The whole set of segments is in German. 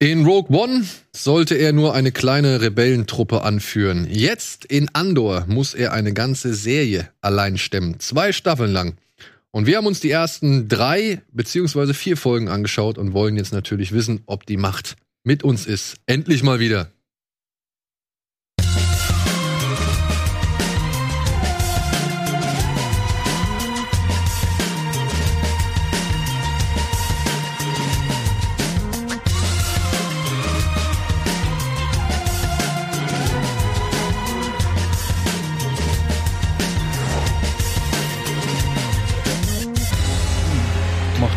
In Rogue One sollte er nur eine kleine Rebellentruppe anführen. Jetzt in Andor muss er eine ganze Serie allein stemmen. Zwei Staffeln lang. Und wir haben uns die ersten drei beziehungsweise vier Folgen angeschaut und wollen jetzt natürlich wissen, ob die Macht mit uns ist. Endlich mal wieder.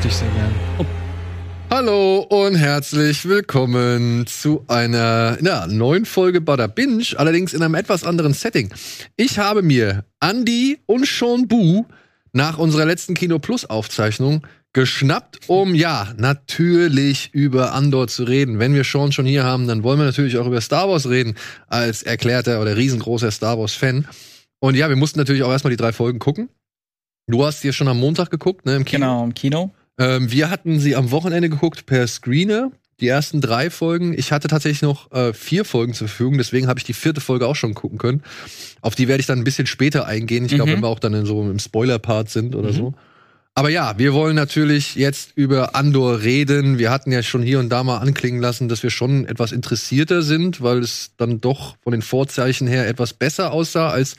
Ich sehr gern. Hallo und herzlich willkommen zu einer ja, neuen Folge Bada Binge, allerdings in einem etwas anderen Setting. Ich habe mir Andy und Sean Bu nach unserer letzten Kino Plus Aufzeichnung geschnappt, um ja, natürlich über Andor zu reden. Wenn wir Sean schon hier haben, dann wollen wir natürlich auch über Star Wars reden, als erklärter oder riesengroßer Star Wars Fan. Und ja, wir mussten natürlich auch erstmal die drei Folgen gucken. Du hast hier schon am Montag geguckt, ne, im Kino. Genau, im Kino. Ähm, wir hatten sie am Wochenende geguckt per Screener. Die ersten drei Folgen. Ich hatte tatsächlich noch äh, vier Folgen zur Verfügung, deswegen habe ich die vierte Folge auch schon gucken können. Auf die werde ich dann ein bisschen später eingehen. Ich glaube, Mhm. wenn wir auch dann in so im Spoiler-Part sind oder so. Aber ja, wir wollen natürlich jetzt über Andor reden. Wir hatten ja schon hier und da mal anklingen lassen, dass wir schon etwas interessierter sind, weil es dann doch von den Vorzeichen her etwas besser aussah als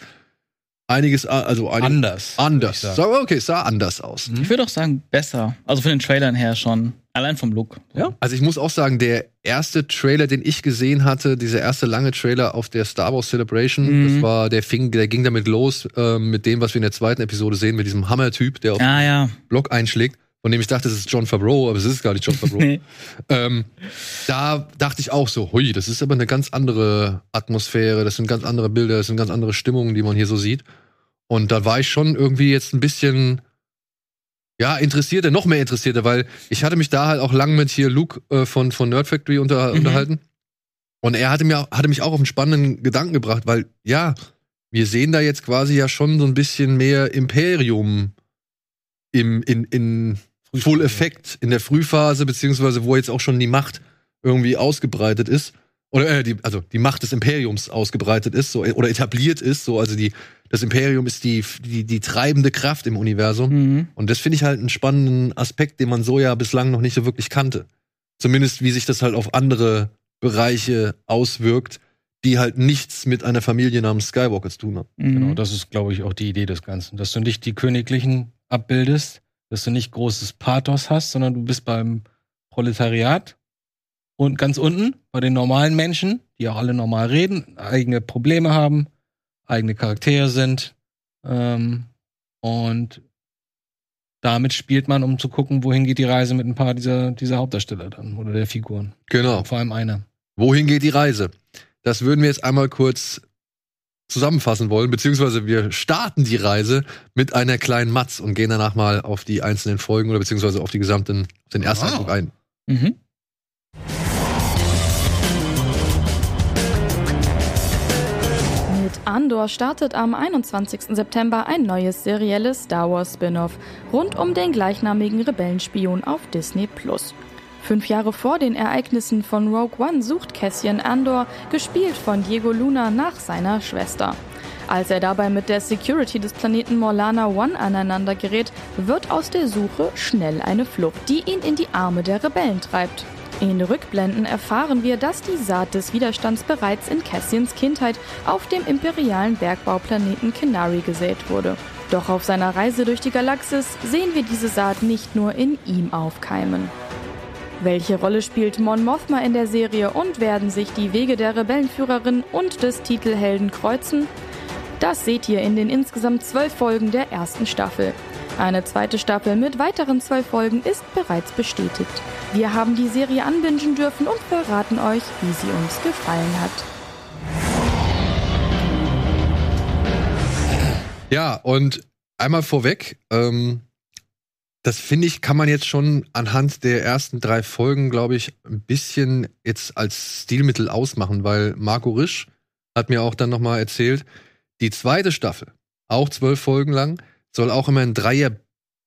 einiges, also einig, Anders. anders. sagen. Sag- Okay, es sah anders aus. Ich würde auch sagen, besser. Also von den Trailern her schon. Allein vom Look. Ja. Also ich muss auch sagen, der erste Trailer, den ich gesehen hatte, dieser erste lange Trailer auf der Star Wars Celebration, Mhm. das war, der fing, der ging damit los, ähm, mit dem, was wir in der zweiten Episode sehen, mit diesem Hammer-Typ, der auf Ah ja. den Block einschlägt, von dem ich dachte, es ist John Favreau, aber es ist gar nicht John Favreau. Nee. ähm, da dachte ich auch so, hui, das ist aber eine ganz andere Atmosphäre, das sind ganz andere Bilder, das sind ganz andere Stimmungen, die man hier so sieht. Und da war ich schon irgendwie jetzt ein bisschen, ja, interessierter, noch mehr interessierter, weil ich hatte mich da halt auch lang mit hier Luke äh, von, von Nerd Factory unter, Mhm. unterhalten. Und er hatte, mir, hatte mich auch auf einen spannenden Gedanken gebracht, weil, ja, wir sehen da jetzt quasi ja schon so ein bisschen mehr Imperium im, in, in Full Effekt in der Frühphase, beziehungsweise wo jetzt auch schon die Macht irgendwie ausgebreitet ist. Oder äh, die, also die Macht des Imperiums ausgebreitet ist, so, oder etabliert ist. So, also die, das Imperium ist die, die, die treibende Kraft im Universum. Mhm. Und das finde ich halt einen spannenden Aspekt, den man so ja bislang noch nicht so wirklich kannte. Zumindest wie sich das halt auf andere Bereiche auswirkt, die halt nichts mit einer Familie namens Skywalker zu tun haben. Mhm. Genau, das ist, glaube ich, auch die Idee des Ganzen. Dass du nicht die Königlichen abbildest, dass du nicht großes Pathos hast, sondern du bist beim Proletariat und ganz unten bei den normalen Menschen, die auch alle normal reden, eigene Probleme haben, eigene Charaktere sind. Ähm, und damit spielt man, um zu gucken, wohin geht die Reise mit ein paar dieser, dieser Hauptdarsteller dann oder der Figuren. Genau. Vor allem einer. Wohin geht die Reise? Das würden wir jetzt einmal kurz zusammenfassen wollen, beziehungsweise wir starten die Reise mit einer kleinen Matz und gehen danach mal auf die einzelnen Folgen oder beziehungsweise auf die gesamten, auf den ersten Wow. Eindruck ein. Mhm. Mit Andor startet am 21. September ein neues serielles Star Wars Spin-off rund um den gleichnamigen Rebellenspion auf Disney Plus. Fünf Jahre vor den Ereignissen von Rogue One sucht Cassian Andor, gespielt von Diego Luna, nach seiner Schwester. Als er dabei mit der Security des Planeten Morlana One aneinander gerät, wird aus der Suche schnell eine Flucht, die ihn in die Arme der Rebellen treibt. In Rückblenden erfahren wir, dass die Saat des Widerstands bereits in Cassians Kindheit auf dem imperialen Bergbauplaneten Kenari gesät wurde. Doch auf seiner Reise durch die Galaxis sehen wir diese Saat nicht nur in ihm aufkeimen. Welche Rolle spielt Mon Mothma in der Serie und werden sich die Wege der Rebellenführerin und des Titelhelden kreuzen? Das seht ihr in den insgesamt zwölf Folgen der ersten Staffel. Eine zweite Staffel mit weiteren zwölf Folgen ist bereits bestätigt. Wir haben die Serie anbingen dürfen und verraten euch, wie sie uns gefallen hat. Ja, und einmal vorweg, ähm, das finde ich, kann man jetzt schon anhand der ersten drei Folgen, glaube ich, ein bisschen jetzt als Stilmittel ausmachen, weil Marco Risch hat mir auch dann noch mal erzählt, die zweite Staffel, auch zwölf Folgen lang, soll auch immer ein Dreier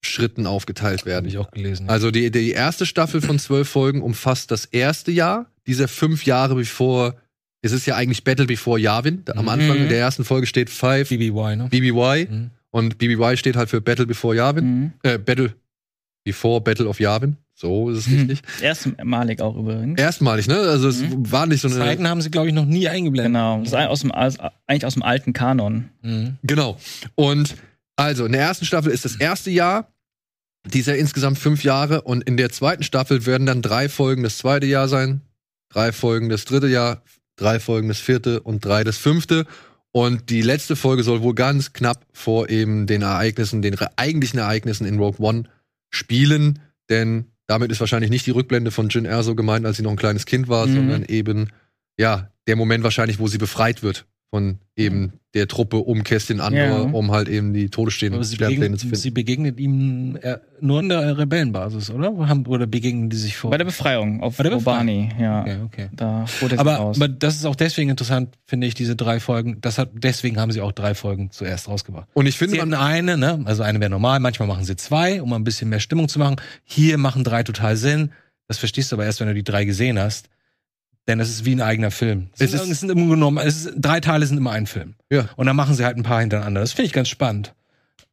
Schritten aufgeteilt Habe werden. ich auch gelesen. Also die, die erste Staffel von zwölf Folgen umfasst das erste Jahr dieser fünf Jahre bevor. Es ist ja eigentlich Battle Before Yavin. Am Mhm. Anfang der ersten Folge steht Five BBY, ne? BBY Mhm. und BBY steht halt für Battle Before Yavin. Mhm. Äh, Battle Before Battle of Yavin. So ist es Mhm. richtig. Erstmalig auch übrigens. Erstmalig, ne? Also es Mhm. war nicht so eine. Zeiten haben sie, glaube ich, noch nie eingeblendet. Genau. Das ist aus dem, aus, eigentlich aus dem alten Kanon. Mhm. Genau. Und also in der ersten Staffel ist das erste Jahr. Dieser insgesamt fünf Jahre und in der zweiten Staffel werden dann drei Folgen das zweite Jahr sein, drei Folgen das dritte Jahr, drei Folgen das vierte und drei das fünfte. Und die letzte Folge soll wohl ganz knapp vor eben den Ereignissen, den eigentlichen Ereignissen in Rogue One spielen, denn damit ist wahrscheinlich nicht die Rückblende von Jin Erso gemeint, als sie noch ein kleines Kind war, Mhm. sondern eben, ja, der Moment wahrscheinlich, wo sie befreit wird von eben der Truppe um Kestin Andor, Ja. um halt eben die todesstehenden zu finden. sie begegnet ihm äh, nur an der Rebellenbasis, oder? Haben, oder begegnen die sich vor? Bei der Befreiung auf Bei der Obani, ja. okay, okay. Da wurde Aber, raus. aber das ist auch deswegen interessant, finde ich, diese drei Folgen. Das hat, deswegen haben sie auch drei Folgen zuerst rausgebracht. Und ich finde, Sie man, eine, ne? Also eine wäre normal, manchmal machen sie zwei, um ein bisschen mehr Stimmung zu machen. Hier machen drei total Sinn. Das verstehst du aber erst, wenn du die drei gesehen hast. Denn es ist wie ein eigener Film. Es, Es ist, ist- es sind immer genommen, es ist, drei Teile sind immer ein Film. Ja. Und dann machen sie halt ein paar hintereinander. Das finde ich ganz spannend.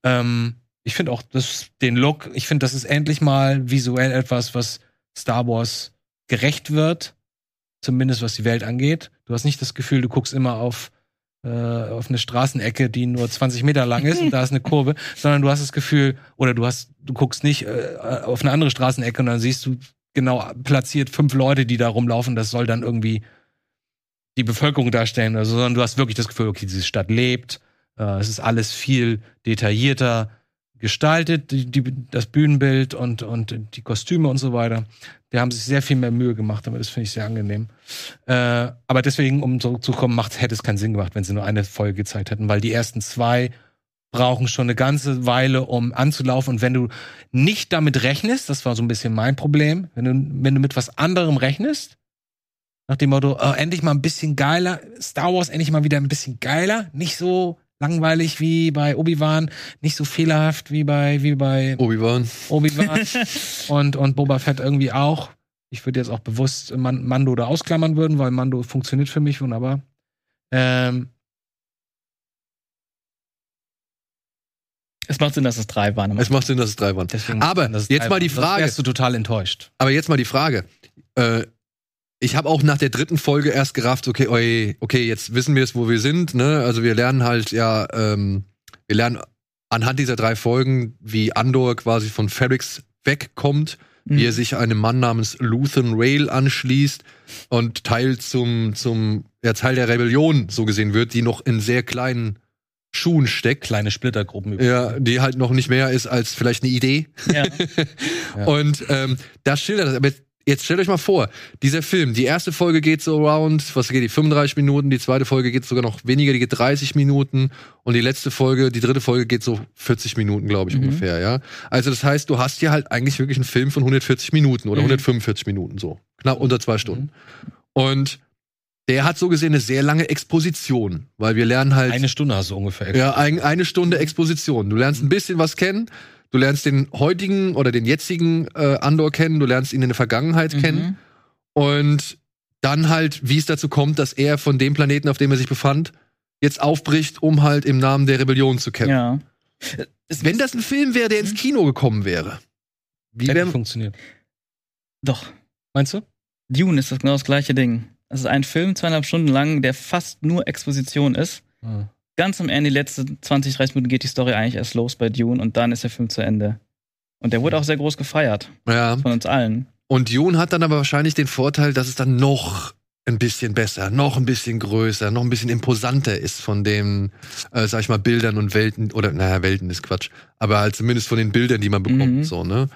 Ähm, ich finde auch das, den Look, ich finde, das ist endlich mal visuell etwas, was Star Wars gerecht wird. Zumindest was die Welt angeht. Du hast nicht das Gefühl, du guckst immer auf, äh, auf eine Straßenecke, die nur 20 Meter lang ist und da ist eine Kurve, sondern du hast das Gefühl, oder du hast, du guckst nicht äh, auf eine andere Straßenecke und dann siehst du genau platziert fünf Leute, die da rumlaufen. Das soll dann irgendwie die Bevölkerung darstellen, also, sondern du hast wirklich das Gefühl, okay, diese Stadt lebt. Äh, es ist alles viel detaillierter gestaltet, die, die, das Bühnenbild und, und die Kostüme und so weiter. Die haben sich sehr viel mehr Mühe gemacht, aber das finde ich sehr angenehm. Äh, aber deswegen, um zurückzukommen, macht, hätte es keinen Sinn gemacht, wenn sie nur eine Folge gezeigt hätten, weil die ersten zwei brauchen schon eine ganze Weile, um anzulaufen. Und wenn du nicht damit rechnest, das war so ein bisschen mein Problem, wenn du, wenn du mit was anderem rechnest, nach dem Motto, oh, endlich mal ein bisschen geiler, Star Wars endlich mal wieder ein bisschen geiler, nicht so langweilig wie bei Obi-Wan, nicht so fehlerhaft wie bei, wie bei Obi-Wan. Obi-Wan und, und Boba Fett irgendwie auch. Ich würde jetzt auch bewusst Man Mando da ausklammern würden, weil Mando funktioniert für mich wunderbar. Ähm, es macht Sinn, dass es drei waren. Es macht Sinn, dass es drei waren. deswegen Aber ist jetzt mal die Frage. Wärst du total enttäuscht. Aber jetzt mal die Frage. Äh, ich habe auch nach der dritten Folge erst gerafft, okay, okay, jetzt wissen wir es, wo wir sind. Ne? Also wir lernen halt ja, ähm, wir lernen anhand dieser drei Folgen, wie Andor quasi von Ferrix wegkommt, wie er sich einem Mann namens Luthen Rail anschließt und Teil zum, zum ja, Teil der Rebellion so gesehen wird, die noch in sehr kleinen Schuhen steckt. Kleine Splittergruppen. Ja, die halt noch nicht mehr ist als vielleicht eine Idee. Ja. Ja. Und ähm, das schildert das. Aber jetzt, jetzt stellt euch mal vor, dieser Film, die erste Folge geht so around, was geht die, 35 Minuten, die zweite Folge geht sogar noch weniger, die geht 30 Minuten und die letzte Folge, die dritte Folge geht so 40 Minuten, glaube ich, Mhm. ungefähr, ja. Also das heißt, du hast hier halt eigentlich wirklich einen Film von 140 Minuten oder Mhm. 145 Minuten so. Knapp unter zwei Stunden. Und der hat so gesehen eine sehr lange Exposition, weil wir lernen halt. Eine Stunde hast du ungefähr. Ja, ein, eine Stunde Exposition. Du lernst ein bisschen was kennen. Du lernst den heutigen oder den jetzigen äh, Andor kennen. Du lernst ihn in der Vergangenheit Mhm. kennen. Und dann halt, wie es dazu kommt, dass er von dem Planeten, auf dem er sich befand, jetzt aufbricht, um halt im Namen der Rebellion zu kämpfen. Ja. Wenn das ein Film wäre, der ins Mhm. Kino gekommen wäre, wie Hätte wäre funktioniert. Doch. Meinst du? Dune ist das genau das gleiche Ding. Es ist ein Film, zweieinhalb Stunden lang, der fast nur Exposition ist. Ah. Ganz am Ende, die letzten 20, 30 Minuten geht die Story eigentlich erst los bei Dune und dann ist der Film zu Ende. Und der wurde auch sehr groß gefeiert ja. von uns allen. Und Dune hat dann aber wahrscheinlich den Vorteil, dass es dann noch ein bisschen besser, noch ein bisschen größer, noch ein bisschen imposanter ist von den, äh, sag ich mal, Bildern und Welten, oder naja, Welten ist Quatsch, aber halt zumindest von den Bildern, die man bekommt, Mhm. so, ne?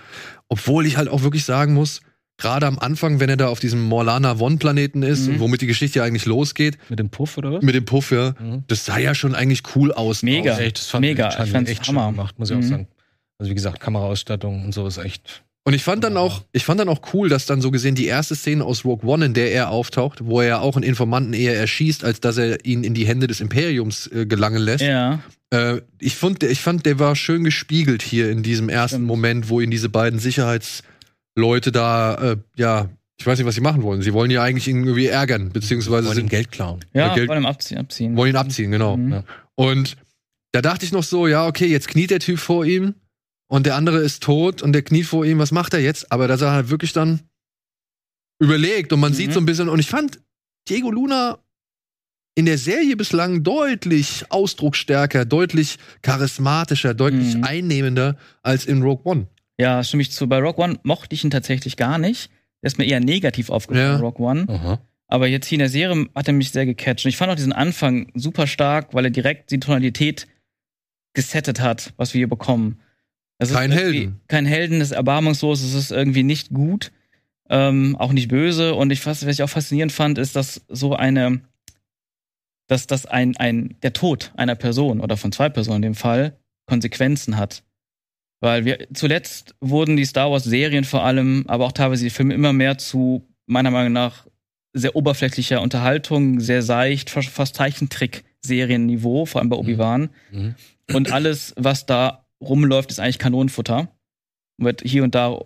Obwohl ich halt auch wirklich sagen muss, gerade am Anfang, wenn er da auf diesem Morlana One-Planeten ist, Mhm. und womit die Geschichte ja eigentlich losgeht, Mit dem Puff oder was? mit dem Puff, ja, Mhm. das sah ja schon eigentlich cool aus. Mega. Echt, das fand Mega, Ich, fand ich fand's echt Hammer. gemacht, muss ich Mhm. auch sagen. Also wie gesagt, Kameraausstattung und so ist echt. Und ich fand dann auch, ich fand dann auch cool, dass dann so gesehen die erste Szene aus Rogue One, in der er auftaucht, wo er ja auch einen Informanten eher erschießt, als dass er ihn in die Hände des Imperiums äh, gelangen lässt, Ja. Äh, ich, fand, ich fand, der war schön gespiegelt hier in diesem ersten. Moment, wo ihn diese beiden Sicherheitsleute da, äh, ja, ich weiß nicht, was sie machen wollen. Sie wollen ja eigentlich ihn irgendwie ärgern, beziehungsweise Wollen ihm sind, Geld klauen. Ja, Geld- wollen ihm abziehen. abziehen. wollen ihn abziehen, genau. Mhm. Ja. Und da dachte ich noch so, ja, okay, jetzt kniet der Typ vor ihm und der andere ist tot und der kniet vor ihm, was macht er jetzt? Aber dass er halt wirklich dann überlegt und man Mhm. sieht so ein bisschen, und ich fand Diego Luna in der Serie bislang deutlich ausdrucksstärker, deutlich charismatischer, deutlich Mhm. einnehmender als in Rogue One. Ja, stimme ich zu. Bei Rock One mochte ich ihn tatsächlich gar nicht. Der ist mir eher negativ aufgefallen, Ja. Rock One. Aha. Aber jetzt hier in der Serie hat er mich sehr gecatcht. Und ich fand auch diesen Anfang super stark, weil er direkt die Tonalität gesettet hat, was wir hier bekommen. Es ist Kein Helden. Kein Helden, es ist erbarmungslos, es ist irgendwie nicht gut, ähm, auch nicht böse. Und ich, was, was ich auch faszinierend fand, ist, dass so eine, dass das ein, ein, der Tod einer Person oder von zwei Personen in dem Fall Konsequenzen hat. Weil wir zuletzt wurden die Star Wars Serien vor allem, aber auch teilweise die Filme immer mehr zu meiner Meinung nach sehr oberflächlicher Unterhaltung, sehr seicht, fast fast Zeichentrick-Serienniveau, vor allem bei Obi-Wan. Mhm. Und alles, was da rumläuft, ist eigentlich Kanonenfutter. Wird hier und da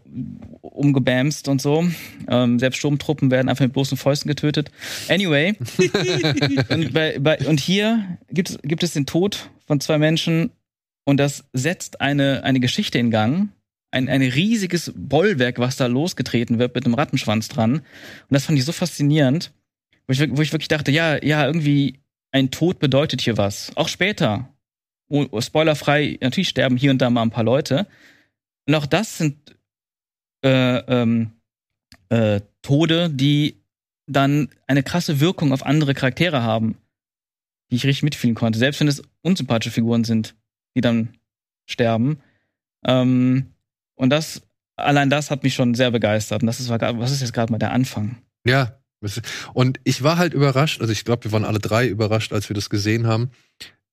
umgebamst und so. Ähm, selbst Sturmtruppen werden einfach mit bloßen Fäusten getötet. Anyway. und, bei, bei, und hier gibt es, gibt es den Tod von zwei Menschen und das setzt eine, eine Geschichte in Gang. Ein, ein riesiges Bollwerk, was da losgetreten wird mit einem Rattenschwanz dran. Und das fand ich so faszinierend, wo ich, wo ich wirklich dachte, ja, ja, irgendwie ein Tod bedeutet hier was. Auch später. Oh, spoilerfrei, natürlich sterben hier und da mal ein paar Leute. Und auch das sind äh, ähm, äh, Tode, die dann eine krasse Wirkung auf andere Charaktere haben, die ich richtig mitfühlen konnte. Selbst wenn es unsympathische Figuren sind, die dann sterben. Ähm, und das, allein das hat mich schon sehr begeistert. Und das ist, was ist jetzt gerade mal der Anfang? Ja. Und ich war halt überrascht, also ich glaube, wir waren alle drei überrascht, als wir das gesehen haben,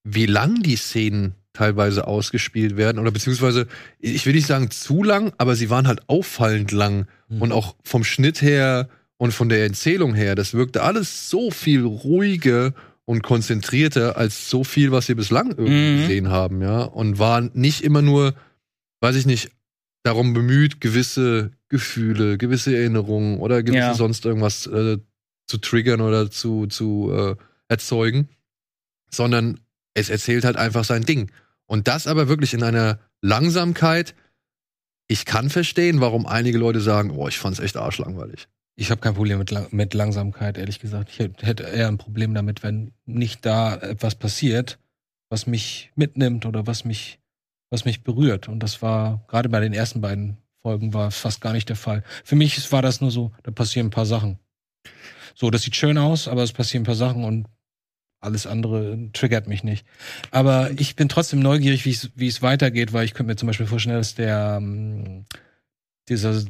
wie lang die Szenen teilweise ausgespielt werden. Oder beziehungsweise, ich will nicht sagen zu lang, aber sie waren halt auffallend lang. Mhm. Und auch vom Schnitt her und von der Erzählung her, das wirkte alles so viel ruhiger und konzentrierter als so viel, was wir bislang irgendwie Mhm. gesehen haben, ja. Und war nicht immer nur, weiß ich nicht, darum bemüht, gewisse Gefühle, gewisse Erinnerungen oder gewisse Ja. sonst irgendwas äh, zu triggern oder zu, zu äh, erzeugen, sondern es erzählt halt einfach sein Ding. Und das aber wirklich in einer Langsamkeit. Ich kann verstehen, warum einige Leute sagen, oh, ich fand's echt arschlangweilig. Ich habe kein Problem mit, mit Langsamkeit, ehrlich gesagt. Ich hätt- hätte eher ein Problem damit, wenn nicht da etwas passiert, was mich mitnimmt oder was mich, was mich berührt. Und das war gerade bei den ersten beiden Folgen war fast gar nicht der Fall. Für mich war das nur so, da passieren ein paar Sachen. So, das sieht schön aus, aber es passieren ein paar Sachen und alles andere triggert mich nicht. Aber ich bin trotzdem neugierig, wie es wie es weitergeht, weil ich könnte mir zum Beispiel vorstellen, dass der ähm, dieser,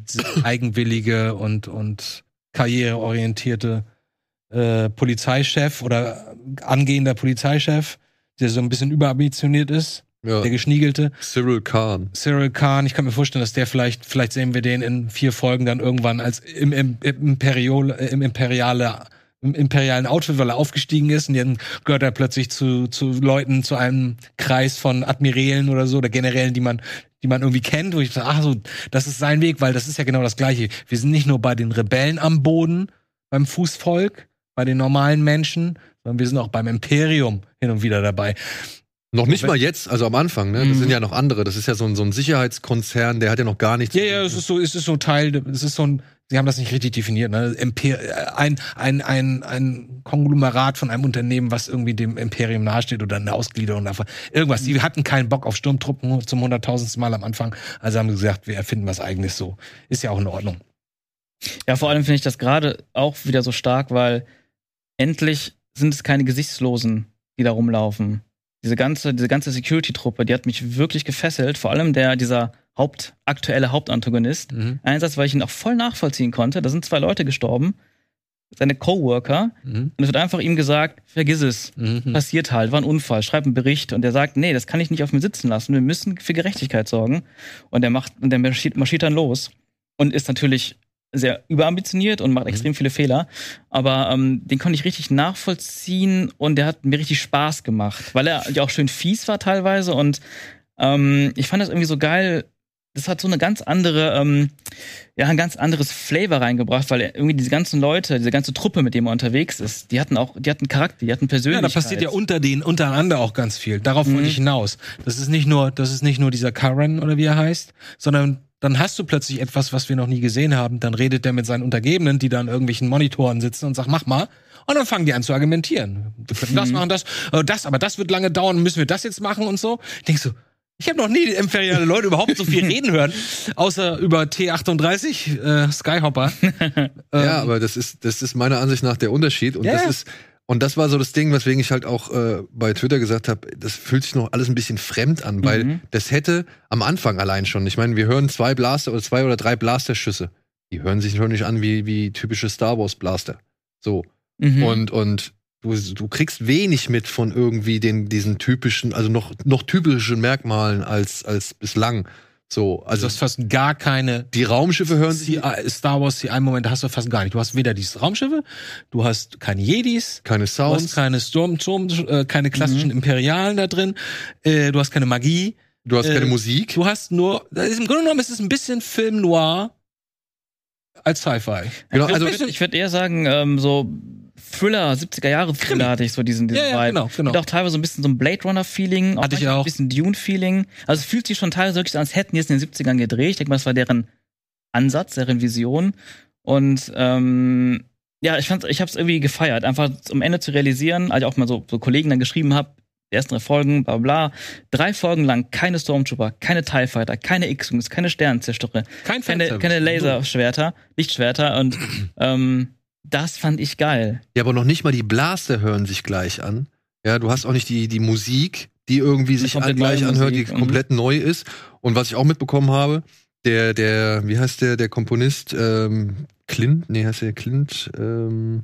eigenwillige und und karriereorientierte äh, Polizeichef oder angehender Polizeichef, der so ein bisschen überambitioniert ist, Ja. der geschniegelte, Cyril Khan. Cyril Khan, ich kann mir vorstellen, dass der vielleicht, vielleicht sehen wir den in vier Folgen dann irgendwann als im, im, im, Imperiol, äh, im imperiale im imperialen Outfit, weil er aufgestiegen ist und dann gehört er plötzlich zu, zu Leuten, zu einem Kreis von Admirälen oder so, oder Generälen, die man, die man irgendwie kennt, wo ich sage, ach so, das ist sein Weg, weil das ist ja genau das Gleiche. Wir sind nicht nur bei den Rebellen am Boden, beim Fußvolk, bei den normalen Menschen, sondern wir sind auch beim Imperium hin und wieder dabei. Noch nicht mal jetzt, also am Anfang, ne? Das Mhm. sind ja noch andere. Das ist ja so ein, so ein Sicherheitskonzern, der hat ja noch gar nichts. Ja, ja, es ist so, es ist so Teil, es ist so ein, sie haben das nicht richtig definiert, ne? Imper ein, ein, ein, ein Konglomerat von einem Unternehmen, was irgendwie dem Imperium nahesteht oder eine Ausgliederung davon. Irgendwas. Die hatten keinen Bock auf Sturmtruppen zum hunderttausendsten Mal am Anfang. Also haben sie gesagt, wir erfinden was eigenes so. Ist ja auch in Ordnung. Ja, vor allem finde ich das gerade auch wieder so stark, weil endlich sind es keine Gesichtslosen, die da rumlaufen. Diese ganze, diese ganze Security-Truppe, die hat mich wirklich gefesselt. Vor allem der, dieser Haupt, aktuelle Hauptantagonist. Mhm. Einsatz, weil ich ihn auch voll nachvollziehen konnte. Da sind zwei Leute gestorben. Seine Coworker. Mhm. Und es wird einfach ihm gesagt, vergiss es. Mhm. Passiert halt, war ein Unfall, schreib einen Bericht. Und der sagt, nee, das kann ich nicht auf mir sitzen lassen. Wir müssen für Gerechtigkeit sorgen. Und er macht, und der marschiert, marschiert dann los. Und ist natürlich sehr überambitioniert und macht extrem viele Fehler. Aber ähm, den konnte ich richtig nachvollziehen und der hat mir richtig Spaß gemacht, weil er ja auch schön fies war teilweise. Und ähm, ich fand das irgendwie so geil. Das hat so eine ganz andere, ähm, ja, ein ganz anderes Flavor reingebracht, weil irgendwie diese ganzen Leute, diese ganze Truppe, mit dem er unterwegs ist, die hatten auch, die hatten Charakter, die hatten Ja, Persönlichkeit. da passiert ja unter den untereinander auch ganz viel. Darauf wollte Mhm. ich hinaus. Das ist nicht nur, das ist nicht nur dieser Karen oder wie er heißt, sondern dann hast du plötzlich etwas, was wir noch nie gesehen haben. Dann redet der mit seinen Untergebenen, die da an irgendwelchen Monitoren sitzen und sagt, mach mal. Und dann fangen die an zu argumentieren. Wir können das machen, das, äh, das, aber das wird lange dauern. Müssen wir das jetzt machen und so? Denkst du, ich habe noch nie imperiale Leute überhaupt so viel reden hören, außer über T38 äh, Skyhopper. Ja, aber das ist, das ist meiner Ansicht nach der Unterschied. Und Ja, das ist, und das war so das Ding, weswegen ich halt auch äh, bei Twitter gesagt habe, das fühlt sich noch alles ein bisschen fremd an, weil Mhm. das hätte am Anfang allein schon. Ich meine, wir hören zwei Blaster oder zwei oder drei Blasterschüsse. Die hören sich schon nicht an wie, wie typische Star Wars Blaster. So. Mhm. Und, und du, du kriegst wenig mit von irgendwie den, diesen typischen, also noch, noch typischen Merkmalen als, als bislang. So, also das ist fast gar keine die Raumschiffe hören sich CI Star Wars CI-Momente hast du fast gar nicht. Du hast weder diese Raumschiffe, du hast keine Jedis, keine du hast Sounds, keine Sturm, Sturm äh, keine klassischen Imperialen da drin, äh, du hast keine Magie, du hast äh, keine Musik. du hast nur, das ist, im Grunde genommen ist es ein bisschen Film Noir als Sci-Fi. Genau, also ich würd- ich würde eher sagen, ähm, so Thriller, 70er Jahre Thriller hatte ich so diesen, diesen Ja, ja, Vibe. genau, genau. Und auch teilweise so ein bisschen so ein Blade Runner Feeling, Hatte ich auch. ein bisschen Dune Feeling. Also es fühlt sich schon teilweise wirklich so, als hätten die es in den 70ern gedreht. Ich denke mal, das war deren Ansatz, deren Vision. Und ähm, ja, ich fand, ich habe es irgendwie gefeiert, einfach am Ende zu realisieren, als ich auch mal so, so Kollegen dann geschrieben habe, die ersten drei Folgen, bla bla, drei Folgen lang keine Stormtrooper, keine TIE Fighter, keine X-Wings, keine Sternenzerstörer, Kein keine, keine Laserschwerter, Lichtschwerter und ähm, das fand ich geil. Ja, aber noch nicht mal die Blaster hören sich gleich an. Ja, du hast auch nicht die, die Musik, die irgendwie sich an, gleich anhört, Musik, die komplett neu ist. Und was ich auch mitbekommen habe, der, der, wie heißt der, der Komponist, ähm, Clint, nee, heißt der Clint, ähm,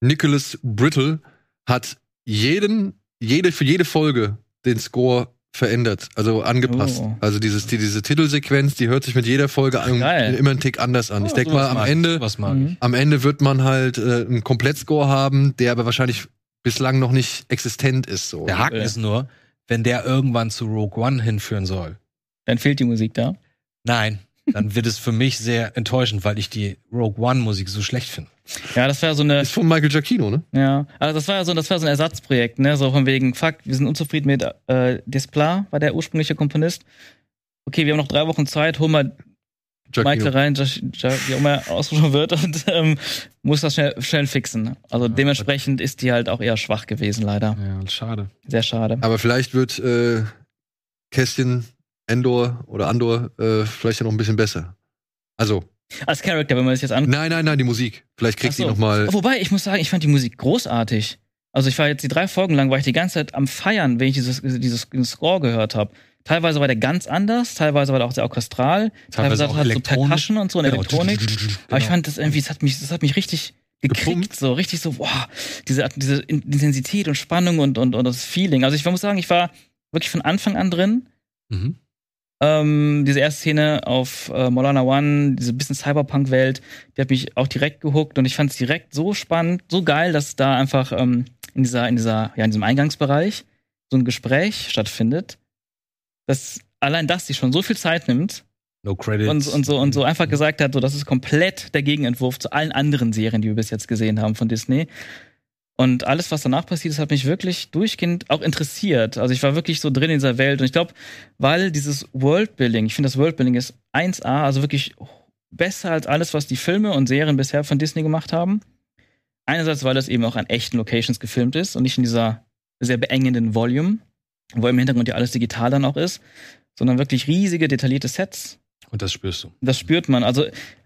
Nicholas Brittle hat jeden, jede, für jede Folge den Score verändert, also angepasst. Oh. Also dieses, die, diese Titelsequenz, die hört sich mit jeder Folge an, immer einen Tick anders an. ich Ja, denke mal, am ich, Ende, ich. am Ende wird man halt äh, einen Komplettscore haben, der aber wahrscheinlich bislang noch nicht existent ist. So. Der Haken Ja. ist nur, wenn der irgendwann zu Rogue One hinführen soll. Dann fehlt die Musik da. Nein, dann wird es für mich sehr enttäuschend, weil ich die Rogue One Musik so schlecht finde. Ja, das war so eine, Ist von Michael Giacchino, ne? ja, also das war ja so, das war so ein Ersatzprojekt, ne, so von wegen, fuck, wir sind unzufrieden mit äh, Desplat, war der ursprüngliche Komponist. Okay, wir haben noch drei Wochen Zeit, hol mal Michael rein, Josh, Josh, wie auch immer er ausgesprochen wird, und ähm, muss das schnell, schnell fixen. Also dementsprechend ist die halt auch eher schwach gewesen, leider. Ja, schade. Sehr schade. Aber vielleicht wird äh, Kästchen Endor oder Andor äh, vielleicht ja noch ein bisschen besser. Also, Als Charakter, wenn man das jetzt an. nein, nein, nein, die Musik. Vielleicht kriegt so. sie noch mal. Wobei, ich muss sagen, ich fand die Musik großartig. Also ich war jetzt die drei Folgen lang, war ich die ganze Zeit am Feiern, wenn ich dieses, dieses, dieses Score gehört habe. Teilweise war der ganz anders, teilweise war der auch sehr orchestral, teilweise, auch hat er so. Percussion und so und Genau. Elektronik. Aber ich Genau. fand das irgendwie, das hat mich, das hat mich richtig gekriegt, Gepumpt. so richtig so, wow, diese, diese Intensität und Spannung und, und, und das Feeling. Also ich muss sagen, ich war wirklich von Anfang an drin. Mhm. Ähm, diese erste Szene auf äh, Molana One, diese bisschen Cyberpunk-Welt, die hat mich auch direkt gehuckt und ich fand es direkt so spannend, so geil, dass da einfach ähm, in dieser, in dieser, ja, in diesem Eingangsbereich so ein Gespräch stattfindet, dass allein das sich schon so viel Zeit nimmt No credits. und, und so und so einfach gesagt hat, so das ist komplett der Gegenentwurf zu allen anderen Serien, die wir bis jetzt gesehen haben von Disney. Und alles, was danach passiert ist, hat mich wirklich durchgehend auch interessiert. Also ich war wirklich so drin in dieser Welt. Und ich glaube, weil dieses Worldbuilding, ich finde, das Worldbuilding ist 1A, also wirklich besser als alles, was die Filme und Serien bisher von Disney gemacht haben. Einerseits, weil das eben auch an echten Locations gefilmt ist und nicht in dieser sehr beengenden Volume, wo im Hintergrund ja alles digital dann auch ist, sondern wirklich riesige, detaillierte Sets, Und das spürst du. das spürt man. Also,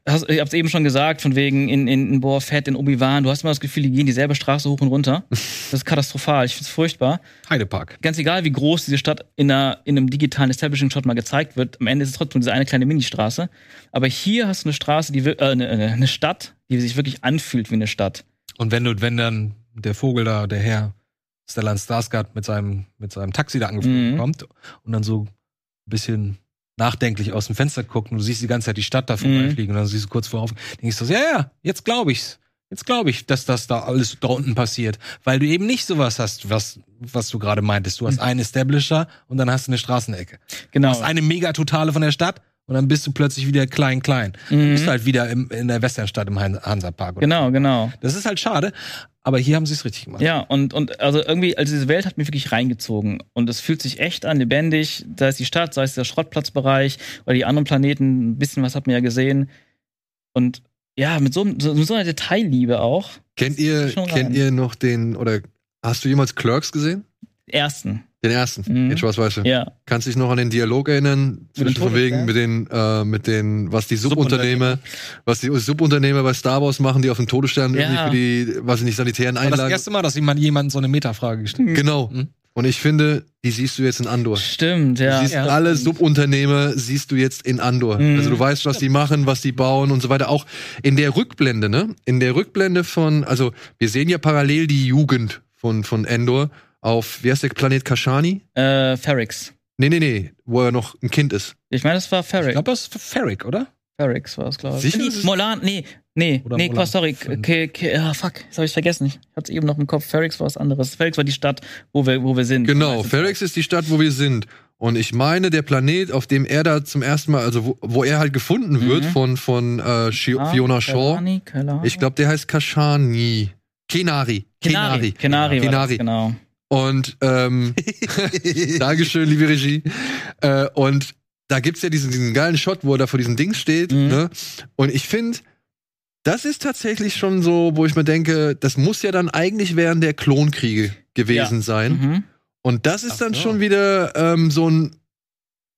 hast, ich hab's eben schon gesagt, von wegen in, in, in Boa Fett, in Obi-Wan, du hast immer das Gefühl, die gehen dieselbe Straße hoch und runter. Das ist katastrophal, ich find's furchtbar. Heidepark. Ganz egal, wie groß diese Stadt in, einer, in einem digitalen Establishing-Shot mal gezeigt wird, am Ende ist es trotzdem diese eine kleine Ministraße. Aber hier hast du eine Straße, die äh, eine, eine Stadt, die sich wirklich anfühlt wie eine Stadt. Und wenn du, wenn dann der Vogel da, der Herr Stellan Skarsgård mit seinem, mit seinem Taxi da angeflogen Mhm. kommt und dann so ein bisschen nachdenklich aus dem Fenster guckt und du siehst die ganze Zeit die Stadt da vorbeifliegen und dann siehst du kurz vorauf, denkst du so, ja, ja, jetzt glaube ich's. Jetzt glaube ich, dass das da alles da unten passiert, weil du eben nicht sowas hast, was was du gerade meintest. Du hast einen Establisher und dann hast du eine Straßenecke. Genau. Du hast eine Megatotale von der Stadt und dann bist du plötzlich wieder klein klein. Mhm. bist du halt wieder im, in der Westernstadt im Han- Hansapark. Genau, genau. Das ist halt schade, aber hier haben sie es richtig gemacht. Ja, und, und also irgendwie, also diese Welt hat mich wirklich reingezogen. Und es fühlt sich echt an, lebendig. Da ist die Stadt, sei es der Schrottplatzbereich oder die anderen Planeten, ein bisschen was hat man ja gesehen. Und ja, mit so, so, mit so einer Detailliebe auch. Kennt ihr, rein. kennt ihr noch den, oder hast du jemals Clerks gesehen? Ersten. Den ersten, Mhm. den Schwarz-Weiße. Ja. Kannst dich noch an den Dialog erinnern? Mit den Zwischen von wegen mit den, äh, mit den, was die Subunternehmer, was die Subunternehmer bei Star Wars machen, die auf dem Todesstern Ja. irgendwie für die, was ich nicht, sanitären War das Einlagen. erste Mal, dass jemand jemandem so eine Metafrage gestellt hat. Genau. Mhm. Und ich finde, die siehst du jetzt in Andor. Stimmt, Du ja. siehst Ja. alle Subunternehmer siehst du jetzt in Andor. Mhm. Also du weißt, was die machen, was die bauen und so weiter. Auch in der Rückblende, ne? In der Rückblende von, also wir sehen ja parallel die Jugend von, von Endor auf, wie heißt der Planet Kashani? Äh, Ferrix. Nee, nee, nee, wo er noch ein Kind ist. Ich meine, das war Ich Ferrix. glaube, das ist Ferric, oder? Ferrix war es, glaube ich. Sicher? Nee, Molan, nee, nee, Oder nee, Molan sorry. K K ah, fuck, das habe ich vergessen. Ich hatte eben noch im Kopf. Ferrix war was anderes. Ferrix war die Stadt, wo wir, wo wir sind. Genau, Ferrix ist die Stadt, wo wir sind. Und ich meine, der Planet, auf dem er da zum ersten Mal, also wo, wo er halt gefunden wird Mhm. von, von äh, Ah, Fiona Shaw. Kelani, Kelani. Ich glaube, der heißt Kashani. Kenari. Kenari. Kenari, war Kenari. Das, genau. Und ähm, Dankeschön, liebe Regie. Äh, und da gibt's ja diesen, diesen geilen Shot, wo er da vor diesem Ding steht. Mhm. Ne? Und ich finde, das ist tatsächlich schon so, wo ich mir denke, das muss ja dann eigentlich während der Klonkriege gewesen sein. Mhm. Und das ist Ach dann so. schon wieder ähm, so ein.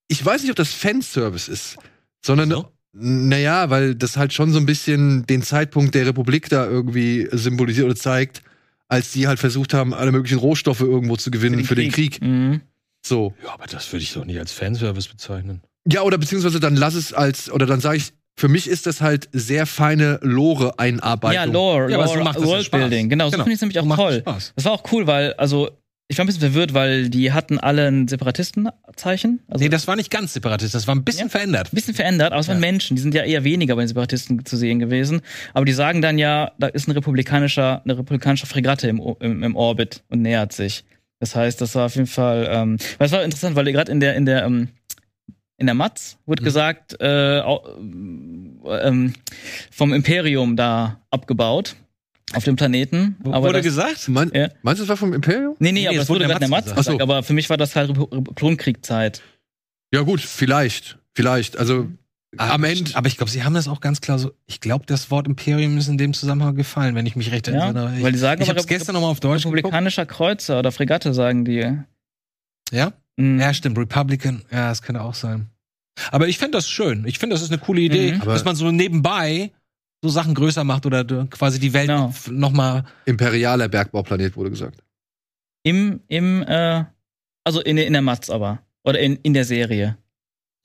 Ich weiß nicht, ob das Fanservice ist, sondern. So? Naja, weil das halt schon so ein bisschen den Zeitpunkt der Republik da irgendwie symbolisiert oder zeigt, als die halt versucht haben, alle möglichen Rohstoffe irgendwo zu gewinnen für den, Krieg. Mhm. So. Ja, aber das würde ich doch nicht als Fanservice bezeichnen. Ja, oder beziehungsweise dann lass es als, oder dann sage ich, für mich ist das halt sehr feine Lore-Einarbeitung. Ja, Lore, Ja, aber Lore Worldbuilding. Genau, so Genau. finde ich es nämlich auch Macht toll. Spaß. Das war auch cool, weil, also, ich war ein bisschen verwirrt, weil die hatten alle ein Separatistenzeichen. Also Nee, das war nicht ganz separatistisch, das war ein bisschen Ja. verändert. ein bisschen verändert, aber es waren Ja. Menschen, die sind ja eher weniger bei den Separatisten zu sehen gewesen. Aber die sagen dann ja, da ist ein republikanischer, eine republikanische Fregatte im, im, im Orbit und nähert sich. Das heißt, das war auf jeden Fall, ähm, weil es war interessant, weil gerade in der, in der, ähm, in der Matz wurde Mhm. gesagt, äh, au- ähm, vom Imperium da abgebaut auf dem Planeten. Aber Wurde das, gesagt? Mein, Ja. Meinst du, das war vom Imperium? Nee, nee, Nee, aber es das wurde gerade der Matz gesagt. gesagt. Aber für mich war das halt Klonkriegzeit. Ja, gut, vielleicht. Vielleicht. Also, am Ende. Aber ich glaube, sie haben das auch ganz klar so. Ich glaube, das Wort Imperium ist in dem Zusammenhang gefallen, wenn ich mich recht Ja, erinnere. Ich, weil die sagen ich habe es gestern nochmal auf Deutsch geguckt. Republikanischer Kreuzer oder Fregatte, sagen die. Ja? Mhm. Ja, stimmt. Republican. Ja, das könnte auch sein. Aber ich finde das schön. Ich finde, das ist eine coole Idee, Mhm. Dass man so nebenbei so Sachen größer macht oder quasi die Welt Genau. nochmal. Imperialer Bergbauplanet wurde gesagt. Im, im, äh, also in, in der Matz aber. Oder in, in der Serie.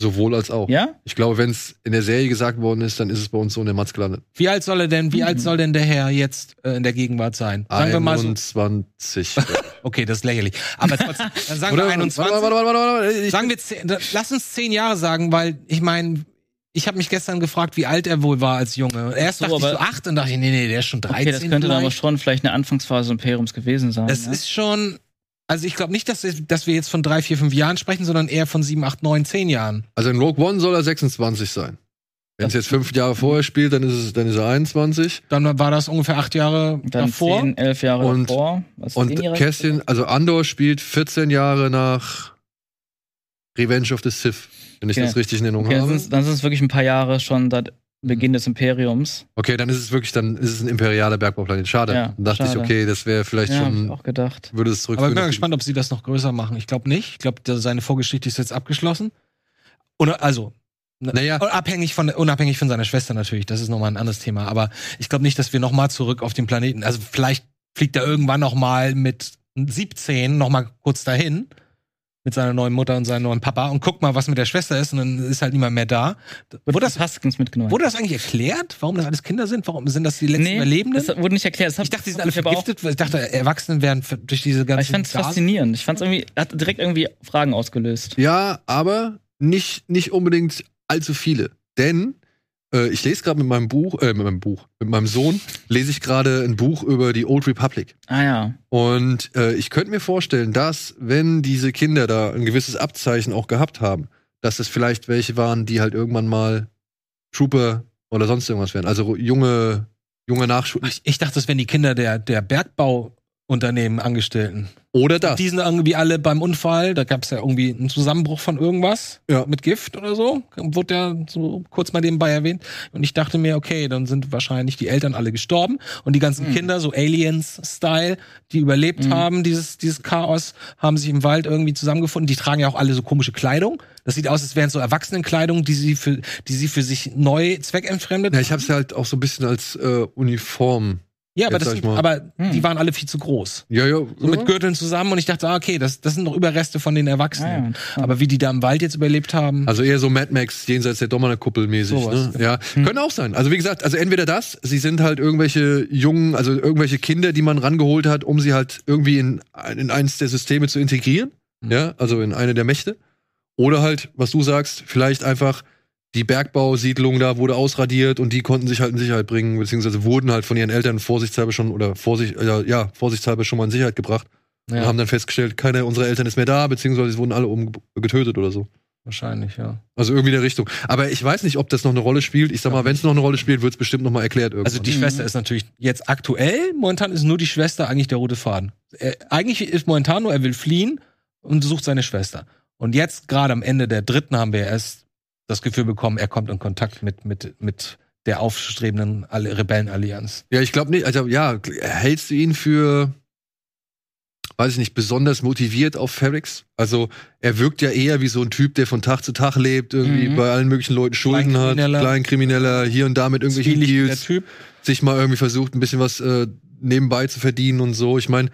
Sowohl als auch. Ja? Ich glaube, wenn es in der Serie gesagt worden ist, dann ist es bei uns so in der Matz gelandet. Wie alt soll er denn, wie Mhm. alt soll denn der Herr jetzt äh, in der Gegenwart sein? Sagen wir mal so. 21. Okay, das ist lächerlich. Aber trotzdem, dann sagen Oder wir 21. Warte, warte, warte, warte, warte. Ich, Sagen wir lass uns zehn Jahre sagen, weil ich meine, ich habe mich gestern gefragt, wie alt er wohl war als Junge. Erst so, dachte ich so acht und dachte ich, nee, nee, der ist schon 13 Okay, das könnte dann aber vielleicht. schon vielleicht eine Anfangsphase des Imperiums gewesen sein. Das ja? ist schon, also ich glaube nicht, dass, dass wir jetzt von drei, vier, fünf Jahren sprechen, sondern eher von sieben, acht, neun, zehn Jahren. also in Rogue One soll er 26 sein. Wenn es jetzt fünf Jahre vorher spielt, dann ist, es, dann ist er 21. Dann war das ungefähr acht Jahre dann davor. 10, 11 Jahre Und- davor. Also Und 10 Jahre Kästchen, also Andor spielt 14 Jahre nach Revenge of the Sith, wenn ich Okay. das richtig in Erinnerung Okay, dann habe. sind es dann wirklich ein paar Jahre schon seit Beginn des Imperiums. Okay, dann ist es wirklich, dann ist es ein imperialer Bergbauplanet. Schade. Ja, dann dachte ich, schade. okay, das wäre vielleicht Ja, hab ich schon, auch gedacht. würde es Aber ich zurückführen. bin gespannt, ob sie das noch größer machen. Ich glaube nicht. Ich glaube, seine Vorgeschichte ist jetzt abgeschlossen. Oder, also, Naja, Abhängig von, unabhängig von seiner Schwester natürlich, das ist nochmal ein anderes Thema. Aber ich glaube nicht, dass wir nochmal zurück auf den Planeten. Also vielleicht fliegt er irgendwann nochmal mit 17 nochmal kurz dahin mit seiner neuen Mutter und seinem neuen Papa und guckt mal, was mit der Schwester ist und dann ist halt niemand mehr da. Wurde das, Haskins mitgenommen. wurde das eigentlich erklärt, warum das alles Kinder sind? Warum sind das die letzten nee, Überlebenden? das wurde nicht erklärt. Das hab- ich dachte, die sind alle vergiftet, weil ich dachte, Erwachsene werden durch diese Aber ganzen ich fand es Gasen- faszinierend. Ich fand es irgendwie, hat direkt irgendwie Fragen ausgelöst. ja, aber nicht, nicht unbedingt allzu viele. Denn äh, ich lese gerade mit meinem Buch, äh, mit meinem Buch, mit meinem Sohn, lese ich gerade ein Buch über die Old Republic. Ah ja. Und äh, ich könnte mir vorstellen, dass, wenn diese Kinder da ein gewisses Abzeichen auch gehabt haben, dass es vielleicht welche waren, die halt irgendwann mal Trooper oder sonst irgendwas werden. Also junge, junge Nachschul. Ich, ich dachte, das wären die Kinder der, der Bergbauunternehmen Angestellten. Oder das. Die sind irgendwie alle beim Unfall, da gab es ja irgendwie einen Zusammenbruch von irgendwas Ja. mit Gift oder so. Wurde ja so kurz mal nebenbei erwähnt. Und ich dachte mir, okay, dann sind wahrscheinlich die Eltern alle gestorben und die ganzen Kinder, so Aliens-Style, die überlebt haben, dieses, dieses Chaos, haben sich im Wald irgendwie zusammengefunden. Die tragen ja auch alle so komische Kleidung. Das sieht aus, als wären so Erwachsenenkleidung, die sie für, die sie für sich neu zweckentfremdet. Ja, ich habe es halt auch so ein bisschen als äh, Uniform. Ja, aber, das aber Hm. die waren alle viel zu groß. Ja, ja. So mit Gürteln zusammen und ich dachte, ah, okay, das, das sind noch Überreste von den Erwachsenen. Ah, ja. Aber wie die da im Wald jetzt überlebt haben. Also eher so Mad Max jenseits der Dommerkuppel mäßig. Sowas. Ne? Ja, können auch sein. Also wie gesagt, also entweder das, sie sind halt irgendwelche jungen, also irgendwelche Kinder, die man rangeholt hat, um sie halt irgendwie in, in eins der Systeme zu integrieren. Mhm. Ja, also in eine der Mächte. Oder halt, was du sagst, vielleicht einfach die Bergbausiedlung da wurde ausradiert und die konnten sich halt in Sicherheit bringen, beziehungsweise wurden halt von ihren Eltern vorsichtshalber schon oder vorsicht, ja, ja, vorsichtshalber schon mal in Sicherheit gebracht und ja, haben dann festgestellt, keiner unserer Eltern ist mehr da, beziehungsweise sie wurden alle um, getötet oder so. wahrscheinlich, ja. Also irgendwie in der Richtung. Aber ich weiß nicht, ob das noch eine Rolle spielt. Ich sag mal, wenn es noch eine Rolle spielt, wird es bestimmt noch mal erklärt irgendwann. Also die Mhm. Schwester ist natürlich jetzt aktuell, momentan ist nur die Schwester eigentlich der rote Faden. Er, eigentlich ist momentan nur, er will fliehen und sucht seine Schwester. Und jetzt, gerade am Ende der dritten, haben wir erst das Gefühl bekommen, er kommt in Kontakt mit, mit, mit der aufstrebenden Rebellenallianz. ja, ich glaube nicht. Also ja, hältst du ihn für, weiß ich nicht, besonders motiviert auf Ferrix? Also er wirkt ja eher wie so ein Typ, der von Tag zu Tag lebt, irgendwie Mhm. bei allen möglichen Leuten Schulden hat, Kleinkrimineller. Kleinkrimineller, hier und da mit irgendwelchen Deals, Typ. sich mal irgendwie versucht, ein bisschen was äh, nebenbei zu verdienen und so. Ich meine,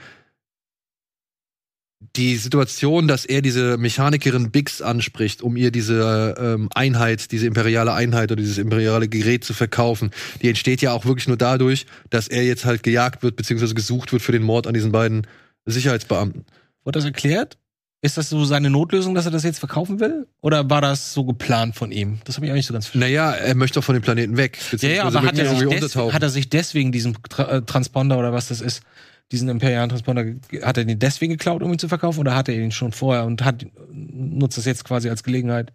die Situation, dass er diese Mechanikerin Bix anspricht, um ihr diese ähm, Einheit, diese imperiale Einheit oder dieses imperiale Gerät zu verkaufen, die entsteht ja auch wirklich nur dadurch, dass er jetzt halt gejagt wird, beziehungsweise gesucht wird für den Mord an diesen beiden Sicherheitsbeamten. Wurde das erklärt? Ist das so seine Notlösung, dass er das jetzt verkaufen will? Oder war das so geplant von ihm? Das habe ich auch nicht so ganz verstanden. Naja, er möchte doch von dem Planeten weg. Ja, ja, aber hat er, des, hat er sich deswegen diesen Tra äh, Transponder oder was das ist, diesen imperialen Transponder, hat er den deswegen geklaut, um ihn zu verkaufen, oder hat er ihn schon vorher und hat nutzt das jetzt quasi als Gelegenheit?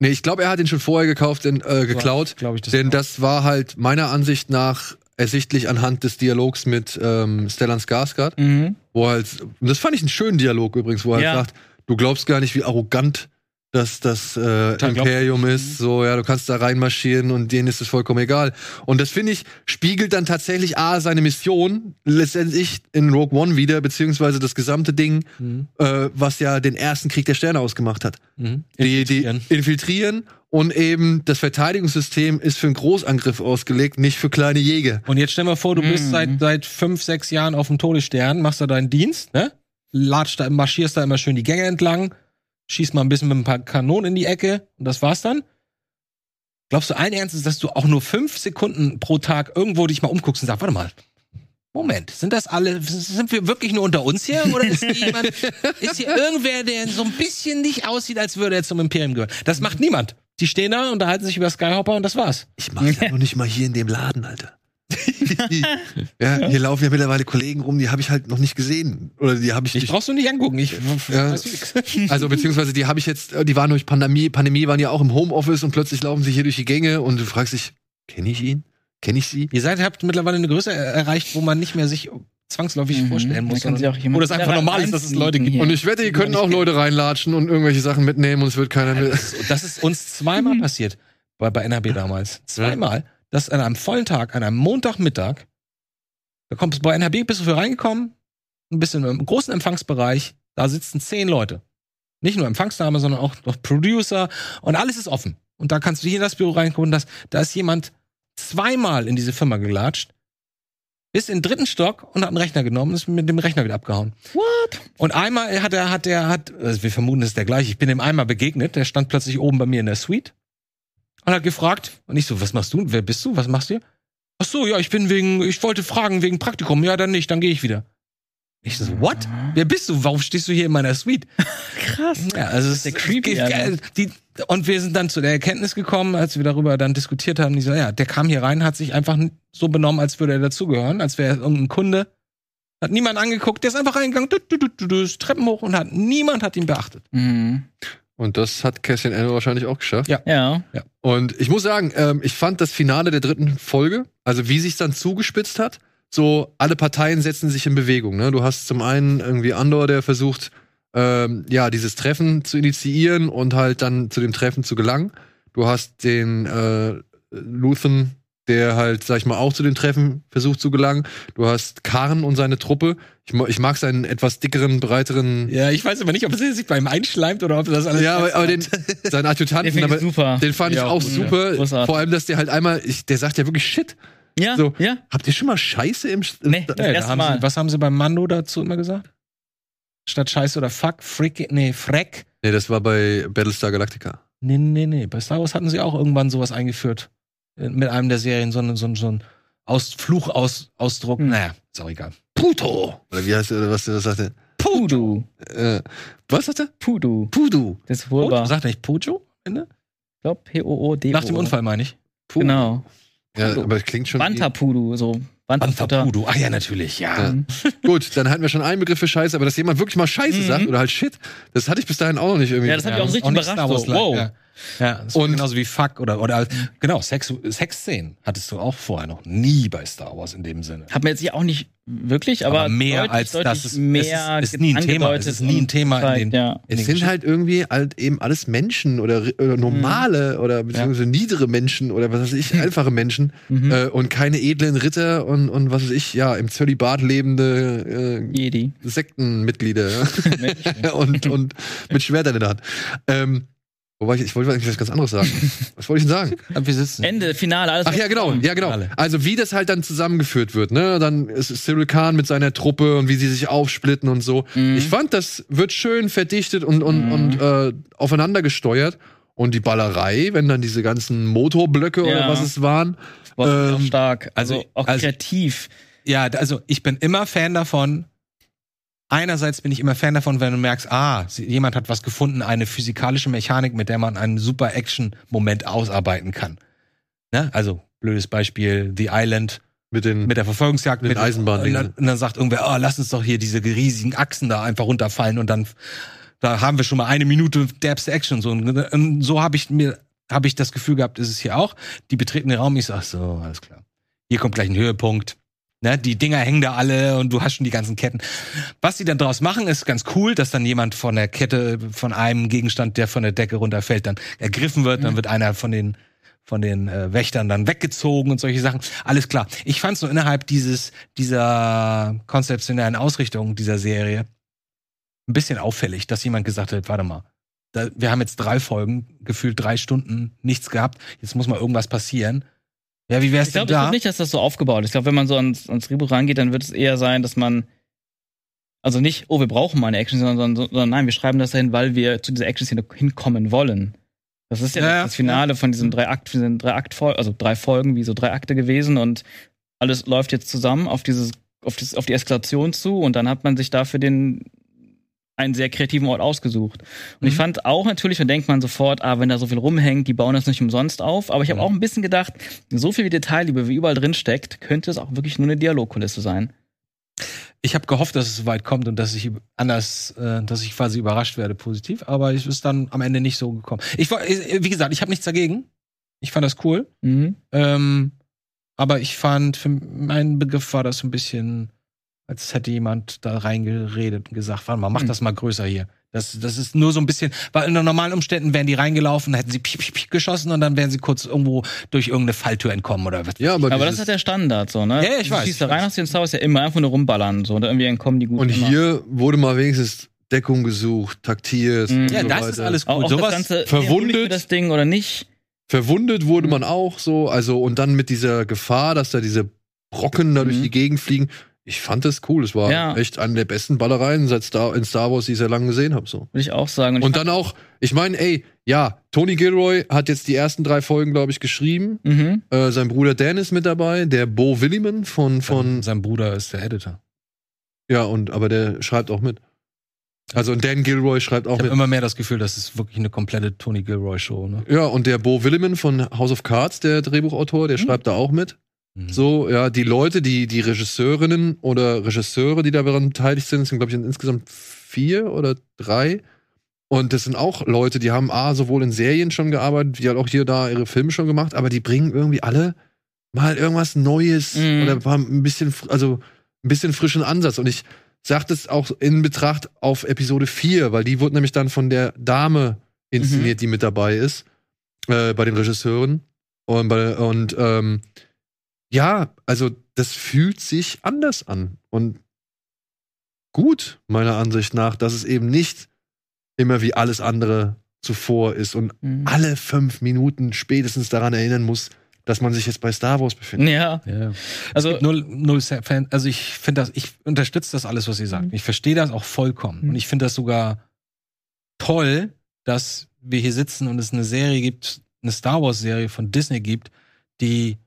Nee, ich glaube, er hat ihn schon vorher gekauft, denn, äh, geklaut. glaube ich. Das Denn auch. das war halt meiner Ansicht nach ersichtlich anhand des Dialogs mit ähm, Stellan Skarsgård, Mhm. wo halt, und das fand ich einen schönen Dialog übrigens, wo er Ja. halt sagt, du glaubst gar nicht, wie arrogant das, das äh, Imperium ist. So, ja, du kannst da reinmarschieren und denen ist es vollkommen egal. Und das finde ich, spiegelt dann tatsächlich A, seine Mission letztendlich in Rogue One wieder, beziehungsweise das gesamte Ding, Mhm. äh, was ja den ersten Krieg der Sterne ausgemacht hat Mhm. die, die Infiltrieren. infiltrieren und eben das Verteidigungssystem ist für einen Großangriff ausgelegt, nicht für kleine Jäger. Und jetzt stell mal vor, du bist Mhm. seit, seit fünf, sechs Jahren auf dem Todesstern, machst da deinen Dienst, ne? Latscht da, marschierst da immer schön die Gänge entlang, schießt mal ein bisschen mit ein paar Kanonen in die Ecke und das war's dann? Glaubst du allen Ernstes, dass du auch nur fünf Sekunden pro Tag irgendwo dich mal umguckst und sagst, warte mal, Moment, sind das alle, sind wir wirklich nur unter uns hier? Oder ist hier jemand, ist hier irgendwer, der so ein bisschen nicht aussieht, als würde er zum Imperium gehören? Das macht niemand. Die stehen da, unterhalten sich über Skyhopper und das war's. Ich mach's ja noch nicht mal hier in dem Laden, Alter. ja, hier laufen ja mittlerweile Kollegen rum, die habe ich halt noch nicht gesehen. Oder die habe ich Ich nicht. brauchst du nicht angucken. Ich Ja. Also beziehungsweise die habe ich jetzt, die waren durch Pandemie, Pandemie waren ja auch im Homeoffice und plötzlich laufen sie hier durch die Gänge und du fragst dich, kenne ich ihn? Kenne ich sie? Ihr seid, habt mittlerweile eine Größe er- erreicht, wo man nicht mehr sich zwangsläufig Mhm. vorstellen muss. kann sich auch wo das einfach normal ist, dass es Leute gibt. reinsneaken Und hier. ich wette, hier können Ja, auch Leute reinlatschen und irgendwelche Sachen mitnehmen und es wird keiner mehr. Das, das ist uns zweimal passiert bei, bei NRB damals. Zweimal, dass an einem vollen Tag, an einem Montagmittag, da kommst du bei NRB, bist du für reingekommen, ein bisschen im großen Empfangsbereich, da sitzen zehn Leute. Nicht nur Empfangsdame, sondern auch noch Producer und alles ist offen. Und da kannst du hier in das Büro reinkommen, das, da ist jemand zweimal in diese Firma gelatscht, bis in den dritten Stock und hat einen Rechner genommen und ist mit dem Rechner wieder abgehauen. What? Und einmal hat er, hat er, hat, also wir vermuten, es ist der gleiche. Ich bin dem einmal begegnet, der stand plötzlich oben bei mir in der Suite und hat gefragt, und ich so, was machst du? Wer bist du? Was machst du? Ach so, ja, ich bin wegen, ich wollte fragen wegen Praktikum. Ja, dann nicht, dann gehe ich wieder. Ich so, what? Wer bist du? Warum stehst du hier in meiner Suite? Krass. Ja, also es ist ja creepy, es- Alter. die, und wir sind dann zu der Erkenntnis gekommen, als wir darüber dann diskutiert haben, die so, ja, der kam hier rein, hat sich einfach so benommen, als würde er dazugehören, als wäre er irgendein Kunde. Hat niemand angeguckt, der ist einfach reingegangen, du, du, du, du, du, ist Treppen hoch und hat niemand hat ihn beachtet. Mhm. Und das hat Cassian Andor wahrscheinlich auch geschafft. Ja. Ja. Und ich muss sagen, ähm, ich fand das Finale der dritten Folge, also wie sich dann zugespitzt hat, so alle Parteien setzen sich in Bewegung. Ne? Du hast zum einen irgendwie Andor, der versucht, ähm, ja, dieses Treffen zu initiieren und halt dann zu dem Treffen zu gelangen. Du hast den äh, Luthen, der halt, sag ich mal, auch zu dem Treffen versucht zu gelangen. Du hast Karn und seine Truppe. Ich, ich mag seinen etwas dickeren, breiteren. Ja, ich weiß aber nicht, ob es sich beim einschleimt oder ob das alles. Ja, aber, aber den, seinen Den Adjutanten, finde aber ich super. den fand ich Ja, auch ja, super. großartig. Vor allem, dass der halt einmal, ich, der sagt ja wirklich Shit. ja, so. ja. Habt ihr schon mal Scheiße im. St- Nee. Da- Ja, da erste haben Mal. sie, was haben sie beim Mando dazu immer gesagt? Statt Scheiße oder Fuck, Frick, nee, Freck. Nee, das war bei Battlestar Galactica. Nee, nee, nee. Bei Star Wars hatten sie auch irgendwann sowas eingeführt. Mit einem der Serien, so, ein- so, ein- so ein Aus Fluchausdruck. Hm. Naja, ist auch egal. Puto! Oder wie heißt der, oder was der sagte? Pudu. Äh, was sagt er? Pudu. Pudu. Das ist wohlbar. Ich Sagt er nicht Pujo? Ende? glaube P-O-O-D. Nach dem Unfall meine ich. Pudu. Genau. Ja, Pudu. aber es klingt schon. Banta Pudu, so. Banta Pudo. Ach ja, natürlich, ja. Ja. Gut, dann hatten wir schon einen Begriff für Scheiße, aber dass jemand wirklich mal Scheiße Mhm. sagt oder halt Shit, das hatte ich bis dahin auch noch nicht irgendwie. Ja, das hat mich auch richtig nicht überrascht, so, wow. Ja, ja das Und- genauso wie Fuck oder, oder genau, Sex, Sexszenen hattest du auch vorher noch nie bei Star Wars in dem Sinne. Hat man jetzt hier auch nicht wirklich, aber, Aber mehr deutlich, als deutlich das ist- mehr es ist- ist nie ein Thema. Es ist nie ein Thema in den- ja. In es den sind halt irgendwie halt eben alles Menschen oder, oder normale oder beziehungsweise niedere Menschen oder was weiß ich, einfache Menschen Mhm. äh, und keine edlen Ritter und, und was weiß ich, ja, im Zölibat lebende äh, Jedi. Sektenmitglieder ja. und, und mit Schwertern in der Hand. Ähm, wobei ich, ich wollte eigentlich was ganz anderes sagen. Was wollte ich denn sagen? Wir sitzen. Ende, Finale, alles. Ach ja, genau, ja, genau. Also wie das halt dann zusammengeführt wird, ne? Dann ist Cyril Khan mit seiner Truppe und wie sie sich aufsplitten und so. Mhm. Ich fand, das wird schön verdichtet und, und, Mhm. und äh, aufeinander gesteuert. Und die Ballerei, wenn dann diese ganzen Motorblöcke oder Ja. was es waren. War auch ähm, stark. Also, also- auch also- kreativ. Ja, also ich bin immer Fan davon. Einerseits bin ich immer Fan davon, wenn du merkst, ah, jemand hat was gefunden, eine physikalische Mechanik, mit der man einen super Action-Moment ausarbeiten kann. Ne? Also, blödes Beispiel, The Island Mit den, mit der Verfolgungsjagd, Mit den und, Eisenbahndingen. dann, und dann sagt irgendwer, oh, lass uns doch hier diese riesigen Achsen da einfach runterfallen und dann da haben wir schon mal eine Minute derbste Action. So, und, und so habe ich mir, habe ich das Gefühl gehabt, ist es hier auch. Die betreten den Raum, ich sag so, alles klar. Hier kommt gleich ein Höhepunkt. Ne, die Dinger hängen da alle und du hast schon die ganzen Ketten. Was sie dann draus machen, ist ganz cool, dass dann jemand von der Kette, von einem Gegenstand, der von der Decke runterfällt, dann ergriffen wird, dann wird einer von den von den äh, Wächtern dann weggezogen und solche Sachen. Alles klar. Ich fand so innerhalb dieses dieser konzeptionellen Ausrichtung dieser Serie ein bisschen auffällig, dass jemand gesagt hat, warte mal, da, wir haben jetzt drei Folgen, gefühlt drei Stunden, nichts gehabt, jetzt muss mal irgendwas passieren. Ja, wie wär's Ich denn glaube ich da? glaub nicht, dass das so aufgebaut ist. Ich glaube, wenn man so ans, ans Drehbuch rangeht, dann wird es eher sein, dass man also nicht, oh, wir brauchen mal eine Action, sondern, sondern nein, wir schreiben das dahin, weil wir zu dieser Action-Szene hinkommen wollen. Das ist ja, Ja, ja, das Finale von diesen drei Akt, diesen drei Akt, also drei Folgen, wie so drei Akte gewesen und alles läuft jetzt zusammen auf dieses, auf, das, auf die Eskalation zu und dann hat man sich dafür den einen sehr kreativen Ort ausgesucht. Und ich Mhm. fand auch natürlich, dann denkt man sofort, ah, wenn da so viel rumhängt, die bauen das nicht umsonst auf. Aber ich habe Genau. auch ein bisschen gedacht, so viel Detailliebe wie überall drin steckt, könnte es auch wirklich nur eine Dialogkulisse sein. Ich habe gehofft, dass es so weit kommt und dass ich anders, äh, dass ich quasi überrascht werde positiv, aber es ist dann am Ende nicht so gekommen. Ich war, äh, wie gesagt, ich habe nichts dagegen. Ich fand das cool. Mhm. Ähm, aber ich fand, für meinen Begriff war das ein bisschen, als hätte jemand da reingeredet und gesagt, warte mal, mach Hm. das mal größer hier. Das, das ist nur so ein bisschen, weil in normalen Umständen wären die reingelaufen, hätten sie piep, piep, piep geschossen und dann wären sie kurz irgendwo durch irgendeine Falltür entkommen oder was. ja, aber, Aber das ist der Standard, so, ne? Ja, ich Du weiß, Schießt da rein aus den Star Wars ja immer einfach nur rumballern, so, oder irgendwie entkommen die gut. und immer. hier wurde mal wenigstens Deckung gesucht, taktiert. Mhm. und Ja, so das weiter. ist alles auch, gut. auch Sowas das Ganze, verwundet. das Ding oder nicht. Verwundet wurde man auch so, also und dann mit dieser Gefahr, dass da diese Brocken da durch Mhm. die Gegend fliegen. Ich fand das cool. Es war Ja. echt eine der besten Ballereien seit Star, in Star Wars, die ich sehr lange gesehen habe. So. Würde ich auch sagen. Und, Und dann auch, ich meine, ey, ja, Tony Gilroy hat jetzt die ersten drei Folgen, glaube ich, geschrieben. mhm. Äh, sein Bruder Dan ist mit dabei, der Bo Williman von, von Sein Bruder ist der Editor. Ja, und aber der schreibt auch mit. Also und Dan Gilroy schreibt auch Ich habe mit. immer mehr das Gefühl, das ist wirklich eine komplette Tony Gilroy-Show. Ne? Ja, und der Bo Williman von House of Cards, der Drehbuchautor, der schreibt da auch mit. Mhm. So, ja, die Leute, die, die Regisseurinnen oder Regisseure, die daran beteiligt sind, sind, glaube ich, insgesamt vier oder drei. Und das sind auch Leute, die haben A, sowohl in Serien schon gearbeitet, wie halt auch hier da ihre Filme schon gemacht, aber die bringen irgendwie alle mal irgendwas Neues Mhm. oder haben ein bisschen, also ein bisschen frischen Ansatz. Und ich sag das auch in Betracht auf Episode 4, weil die wurde nämlich dann von der Dame inszeniert, die mit dabei ist, äh, bei den Regisseuren. Und, bei, und ähm, ja, also das fühlt sich anders an. Und gut, meiner Ansicht nach, dass es eben nicht immer wie alles andere zuvor ist und Mhm. alle fünf Minuten spätestens daran erinnern muss, dass man sich jetzt bei Star Wars befindet. Ja, Ja. also null, null Fan. Also ich finde das, ich unterstütze das alles, was ihr sagt. Mhm. Ich verstehe das auch vollkommen. Mhm. Und ich finde das sogar toll, dass wir hier sitzen und es eine Serie gibt, eine Star Wars Serie von Disney gibt, die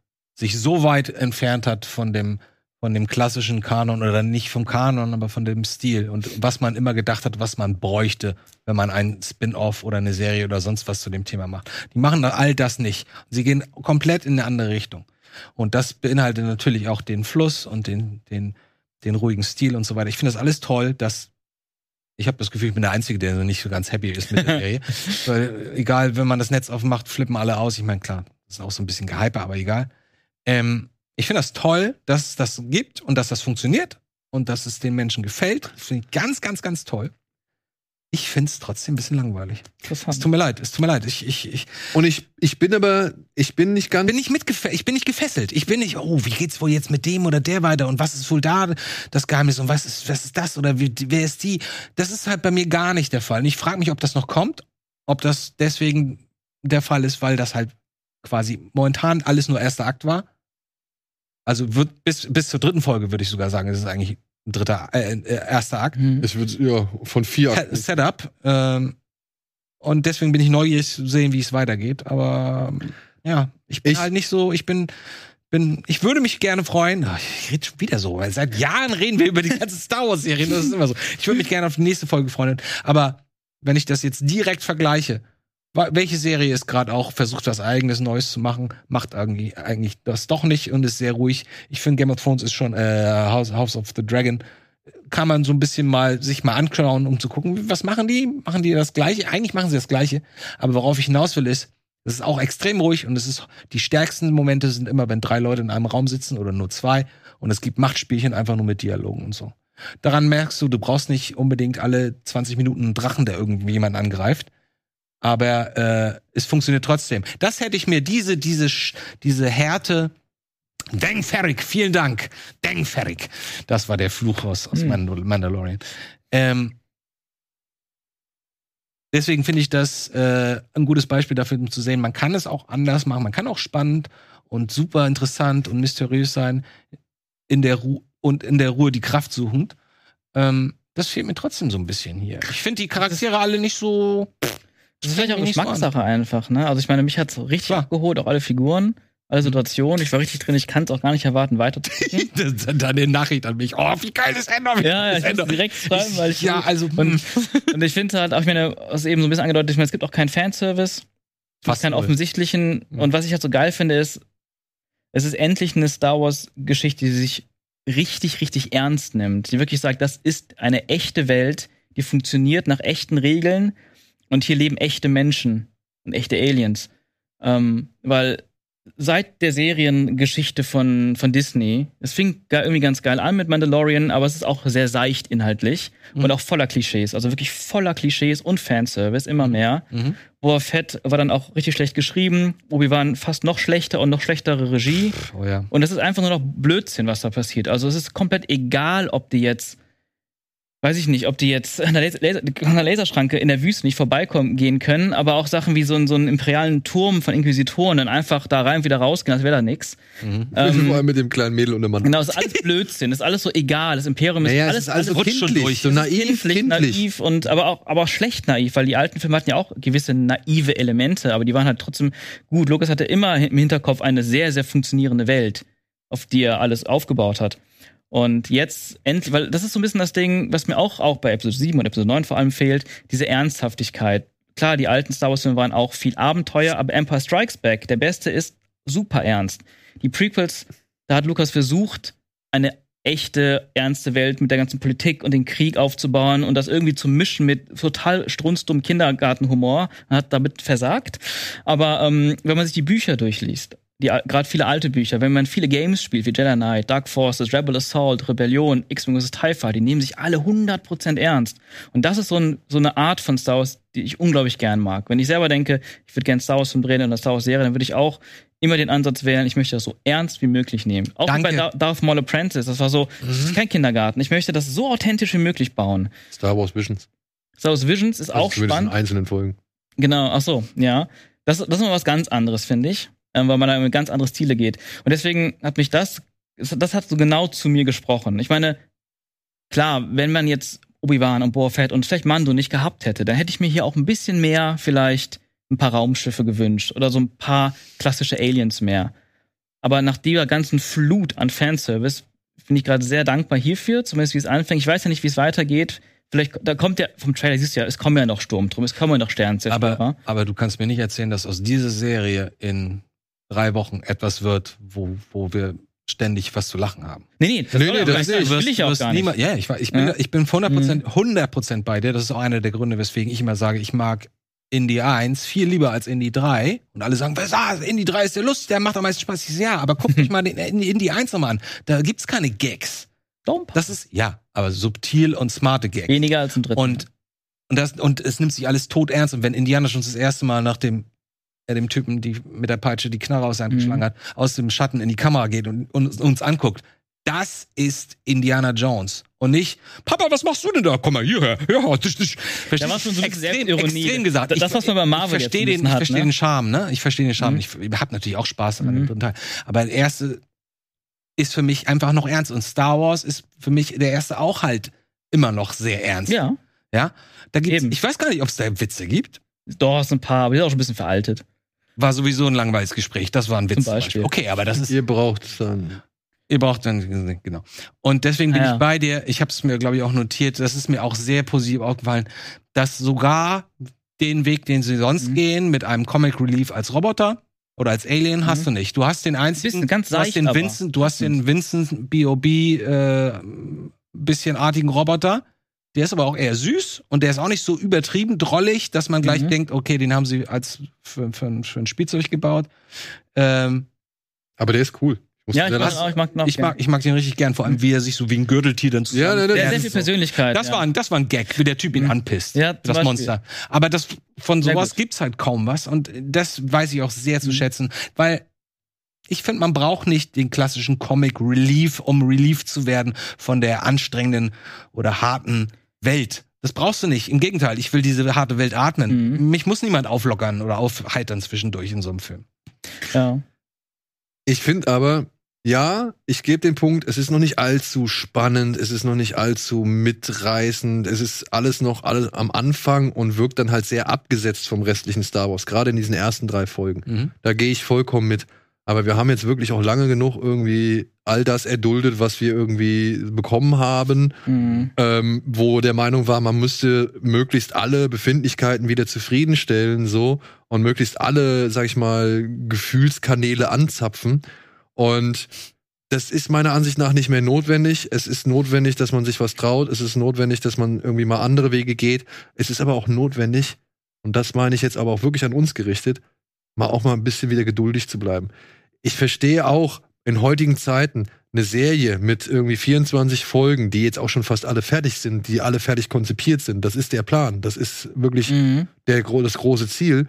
sich so weit entfernt hat von dem von dem klassischen Kanon oder nicht vom Kanon, aber von dem Stil und was man immer gedacht hat, was man bräuchte, wenn man ein Spin-off oder eine Serie oder sonst was zu dem Thema macht. Die machen all das nicht. Sie gehen komplett in eine andere Richtung. Und das beinhaltet natürlich auch den Fluss und den, den, den ruhigen Stil und so weiter. Ich finde das alles toll, dass ich habe das Gefühl, ich bin der Einzige, der so nicht so ganz happy ist mit der Serie. Weil, egal, wenn man das Netz aufmacht, flippen alle aus. Ich meine, klar, das ist auch so ein bisschen gehype, aber egal. Ähm, ich finde das toll, dass es das gibt und dass das funktioniert und dass es den Menschen gefällt. Das finde ich ganz, ganz, ganz toll. Ich finde es trotzdem ein bisschen langweilig. Es tut mir leid, es tut mir leid. Ich, ich, ich, Und ich, ich bin aber, ich bin nicht ganz. bin nicht mitgefesselt. Ich bin nicht gefesselt. Ich bin nicht, oh, wie geht's wohl jetzt mit dem oder der weiter und was ist wohl da das Geheimnis und was ist, was ist das oder wie, wer ist die? Das ist halt bei mir gar nicht der Fall. Und ich frage mich, ob das noch kommt, ob das deswegen der Fall ist, weil das halt quasi momentan alles nur erster Akt war. Also wird bis, bis zur dritten Folge würde ich sogar sagen, das ist eigentlich ein dritter, äh, äh, erster Akt. Mhm. Ich würde, ja, von vier. Set- Setup. Ähm, und deswegen bin ich neugierig zu sehen, wie es weitergeht. Aber ähm, ja, ich bin Ich- halt nicht so, ich bin, bin, ich würde mich gerne freuen. Ach, ich rede schon wieder so, weil seit Jahren reden wir über die ganze Star Wars-Serie. Das ist immer so. Ich würde mich gerne auf die nächste Folge freuen. Aber wenn ich das jetzt direkt vergleiche, welche Serie ist gerade auch versucht, was eigenes Neues zu machen, macht irgendwie eigentlich das doch nicht und ist sehr ruhig. Ich finde Game of Thrones ist schon äh, House, House of the Dragon kann man so ein bisschen mal sich mal anschauen, um zu gucken, was machen die? Machen die das Gleiche? Eigentlich machen sie das Gleiche. Aber worauf ich hinaus will, ist, es ist auch extrem ruhig und es ist, die stärksten Momente sind immer, wenn drei Leute in einem Raum sitzen oder nur zwei und es gibt Machtspielchen einfach nur mit Dialogen und so. Daran merkst du, du brauchst nicht unbedingt alle 20 Minuten einen Drachen, der irgendwie jemand angreift. Aber äh, es funktioniert trotzdem. Das hätte ich mir, diese, diese, diese Härte, Deng Ferrick, vielen Dank. Deng Ferrick. Das war der Fluch aus, aus Hm. Mandal Mandalorian. Ähm, deswegen finde ich das äh, ein gutes Beispiel dafür, um zu sehen, man kann es auch anders machen. Man kann auch spannend und super interessant und mysteriös sein in der Ruhe und in der Ruhe die Kraft suchend. Ähm, das fehlt mir trotzdem so ein bisschen hier. Ich finde die Charaktere alle nicht so. Das ist vielleicht auch Nicht so Geschmackssache einfach, ne? Also ich meine, mich hat's richtig Klar. abgeholt, auch alle Figuren, alle Situationen. Ich war richtig drin, ich kann es auch gar nicht erwarten, weiter zu. Deine Nachricht an mich. Oh, wie geil ist Endor? Wie ja, ja, ich Endor? direkt schreiben, weil ich ja, also und, hm, und ich finde halt, auch ich meine, was eben so ein bisschen angedeutet, ich meine, es gibt auch keinen Fanservice, Fast keinen offensichtlichen. Ja. Und was ich halt so geil finde, ist, es ist endlich eine Star Wars-Geschichte, die sich richtig, richtig ernst nimmt. Die wirklich sagt, das ist eine echte Welt, die funktioniert nach echten Regeln und hier leben echte Menschen und echte Aliens. Ähm, weil seit der Seriengeschichte von, von Disney, es fing ga- irgendwie ganz geil an mit Mandalorian, aber es ist auch sehr seicht inhaltlich Mhm. und auch voller Klischees. Also wirklich voller Klischees und Fanservice, immer mehr. Mhm. Boba Fett war dann auch richtig schlecht geschrieben. Obi-Wan fast noch schlechter und noch schlechtere Regie. Oh ja. Und es ist einfach nur noch Blödsinn, was da passiert. Also es ist komplett egal, ob die jetzt, weiß ich nicht, ob die jetzt an der, Laser, an der Laserschranke in der Wüste nicht vorbeikommen gehen können, aber auch Sachen wie so, ein- so einen imperialen Turm von Inquisitoren dann einfach da rein und wieder rausgehen, als wäre da nix. Mhm. Vor Ähm, allem mit dem kleinen Mädel und dem Mann. genau, es ist alles Blödsinn, es ist alles so egal. Das Imperium ist Naja, alles, es ist alles so rutscht schon kindlich, durch. so naiv, kindlich, kindlich. naiv und aber auch, aber auch schlecht naiv, weil die alten Filme hatten ja auch gewisse naive Elemente, aber die waren halt trotzdem gut. Lucas hatte immer im Hinterkopf eine sehr, sehr funktionierende Welt, auf die er alles aufgebaut hat. Und jetzt endlich, weil das ist so ein bisschen das Ding, was mir auch, auch bei Episode 7 und Episode 9 vor allem fehlt, diese Ernsthaftigkeit. Klar, die alten Star Wars-Filme waren auch viel Abenteuer, aber Empire Strikes Back, der beste ist super ernst. Die Prequels, da hat Lukas versucht, eine echte, ernste Welt mit der ganzen Politik und den Krieg aufzubauen und das irgendwie zu mischen mit total strunzdumm Kindergartenhumor, hat damit versagt. Aber ähm, wenn man sich die Bücher durchliest, gerade viele alte Bücher, wenn man viele Games spielt, wie Jedi Knight, Dark Forces, Rebel Assault, Rebellion, X-Wing vs. TIE Fighter, die nehmen sich alle 100% ernst. Und das ist so, ein, so eine Art von Star Wars, die ich unglaublich gern mag. Wenn ich selber denke, ich würde gern Star Wars Film drehen oder Star Wars Serie, dann würde ich auch immer den Ansatz wählen, ich möchte das so ernst wie möglich nehmen. Auch Danke. bei Dar Darth Maul Apprentice, das war so, das ist kein Kindergarten. Ich möchte das so authentisch wie möglich bauen. Star Wars Visions. Star Wars Visions ist Also auch spannend. in einzelnen Folgen. Genau, ach so, ja. Das, das ist mal was ganz anderes, finde ich, ähm, weil man da mit ganz andere Stile geht. Und deswegen hat mich das, das hat so genau zu mir gesprochen. Ich meine, klar, wenn man jetzt Obi-Wan und Boba Fett und vielleicht Mando nicht gehabt hätte, dann hätte ich mir hier auch ein bisschen mehr vielleicht ein paar Raumschiffe gewünscht oder so ein paar klassische Aliens mehr. Aber nach dieser ganzen Flut an Fanservice bin ich gerade sehr dankbar hierfür, zumindest wie es anfängt. Ich weiß ja nicht, wie es weitergeht. Vielleicht, da kommt ja, vom Trailer siehst du ja, es kommen ja noch Sturmtruppen, es kommen ja noch Sternzerstörer. Aber, aber du kannst mir nicht erzählen, dass aus dieser Serie in drei Wochen etwas wird, wo, wo wir ständig was zu lachen haben. Nee, nee, das, Nee, nee, ja das nicht ich. das will ich auch wirst gar nicht. niemals- ja, ich, ich bin, Ja. ich bin 100%, 100% bei dir. Das ist auch einer der Gründe, weswegen ich immer sage, ich mag Indie 1 viel lieber als Indie 3. Und alle sagen, was, ah, Indie 3 ist der Lust, der macht am meisten Spaß. Ich sage, ja, aber guckt euch mal den Indie 1 nochmal an. Da gibt's keine Gags. Doch, Das ist, ja, aber subtil und smarte Gags. weniger als ein Drittel. Und, und, das, und es nimmt sich alles tot ernst. Und wenn Indiana schon das erste Mal nach dem, äh, dem Typen, die mit der Peitsche die Knarre aus seinem Mhm. geschlagen hat, aus dem Schatten in die Kamera geht und, und uns anguckt, das ist Indiana Jones. Und nicht, Papa, was machst du denn da? Komm mal hierher. Ja, das, das, Da war schon so ein bisschen extrem, extrem gesagt. Das, was man bei Marvel ich verstehe den, ich verstehe hat, den ne? Charme, ne? Ich verstehe den Charme. Mhm. Ich habe natürlich auch Spaß an Mhm. dem dritten Teil. Aber der erste ist für mich einfach noch ernst. Und Star Wars ist für mich der erste auch halt immer noch sehr ernst. Ja, Ja, da gibt's, Eben. ich weiß gar nicht, ob es da Witze gibt. doch, ist ein paar, aber die sind auch schon ein bisschen veraltet. War sowieso ein langweiliges Gespräch. Das war ein Witz. Zum Beispiel. Okay, aber das ist, Ihr braucht dann. ihr braucht dann, genau. Und deswegen bin Ah, ja. ich bei dir. Ich habe es mir, glaube ich, auch notiert. Das ist mir auch sehr positiv aufgefallen, dass sogar den Weg, den sie sonst Mhm. gehen, mit einem Comic Relief als Roboter oder als Alien, hast Mhm. du nicht. Du hast den einzigen, ganz du hast den aber Vincent, du hast den Vincent B.O.B. Äh, bisschen artigen Roboter. Der ist aber auch eher süß und der ist auch nicht so übertrieben drollig, dass man gleich Mhm. denkt, okay, den haben sie als für, für, ein- für ein Spielzeug gebaut. Ähm, Aber der ist cool. Ja, ich mag, auch, ich mag ich mag, ich mag den richtig gern, vor allem wie er sich so wie ein Gürteltier dann zusammen. Ja, ne, Der Ja, hat sehr das viel. Persönlichkeit. Das ja. war, ein, das war ein Gag, wie der Typ ihn Mhm. anpisst. Ja, das Beispiel. Monster. Aber das, von sowas gibt's halt kaum was. Und das weiß ich auch sehr zu Mhm. schätzen, weil ich finde, man braucht nicht den klassischen Comic Relief, um Relief zu werden von der anstrengenden oder harten Welt. Das brauchst du nicht. Im Gegenteil, ich will diese harte Welt atmen. Mhm. Mich muss niemand auflockern oder aufheitern zwischendurch in so einem Film. Ja. Ich finde aber, ja, ich gebe den Punkt, es ist noch nicht allzu spannend, es ist noch nicht allzu mitreißend, es ist alles noch alles am Anfang und wirkt dann halt sehr abgesetzt vom restlichen Star Wars, gerade in diesen ersten drei Folgen. Mhm. Da gehe ich vollkommen mit. Aber wir haben jetzt wirklich auch lange genug irgendwie all das erduldet, was wir irgendwie bekommen haben, Mhm. ähm, wo der Meinung war, man müsste möglichst alle Befindlichkeiten wieder zufriedenstellen, so und möglichst alle, sag ich mal, Gefühlskanäle anzapfen. Und das ist meiner Ansicht nach nicht mehr notwendig. Es ist notwendig, dass man sich was traut. Es ist notwendig, dass man irgendwie mal andere Wege geht. Es ist aber auch notwendig, und das meine ich jetzt aber auch wirklich an uns gerichtet, mal auch mal ein bisschen wieder geduldig zu bleiben. Ich verstehe auch in heutigen Zeiten eine Serie mit irgendwie 24 Folgen, die jetzt auch schon fast alle fertig sind, die alle fertig konzipiert sind. Das ist der Plan. Das ist wirklich Mhm. der, das große Ziel.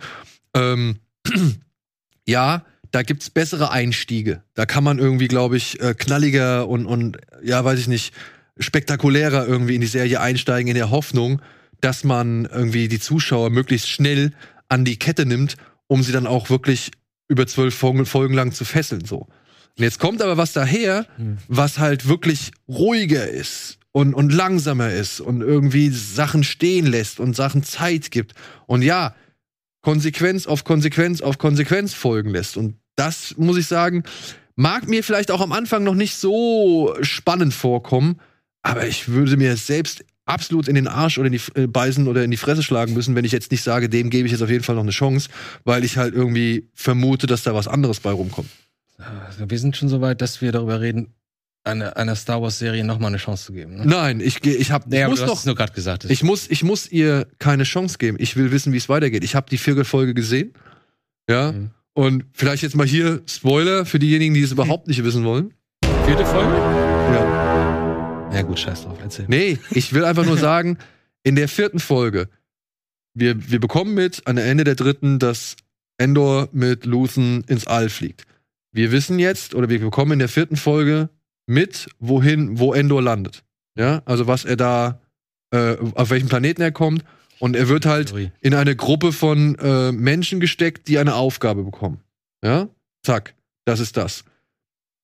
Ähm, ja, da gibt's bessere Einstiege. Da kann man irgendwie, glaube ich, äh, knalliger und, und, ja, weiß ich nicht, spektakulärer irgendwie in die Serie einsteigen, in der Hoffnung, dass man irgendwie die Zuschauer möglichst schnell an die Kette nimmt, um sie dann auch wirklich über zwölf Folgen, Folgen lang zu fesseln, so. Und jetzt kommt aber was daher, Hm. was halt wirklich ruhiger ist und, und langsamer ist und irgendwie Sachen stehen lässt und Sachen Zeit gibt. Und ja, Konsequenz auf Konsequenz auf Konsequenz folgen lässt. Und das, muss ich sagen, mag mir vielleicht auch am Anfang noch nicht so spannend vorkommen, aber ich würde mir selbst absolut in den Arsch oder in die äh, beißen oder in die Fresse schlagen müssen, wenn ich jetzt nicht sage, dem gebe ich jetzt auf jeden Fall noch eine Chance, weil ich halt irgendwie vermute, dass da was anderes bei rumkommt. Also wir sind schon so weit, dass wir darüber reden, einer, einer Star Wars Serie noch mal eine Chance zu geben. Ne? Nein, ich ich habe, Ja, ich aber muss du nur gerade gesagt. ich muss, ich muss ihr keine Chance geben. Ich will wissen, wie es weitergeht. Ich habe die vierte Folge gesehen, ja, Mhm. und vielleicht jetzt mal hier Spoiler für diejenigen, die es überhaupt nicht wissen wollen. Vierte Folge? Ja. Ja gut, scheiß drauf, erzähl. Nee, ich will einfach nur sagen, in der vierten Folge, wir, wir bekommen mit an der Ende der dritten, dass Endor mit Luthen ins All fliegt. Wir wissen jetzt, oder wir bekommen in der vierten Folge mit, wohin, wo Endor landet. Ja, also was er da, äh, auf welchem Planeten er kommt. Und er wird halt in eine Gruppe von äh, Menschen gesteckt, die eine Aufgabe bekommen. Ja? Zack, das ist das.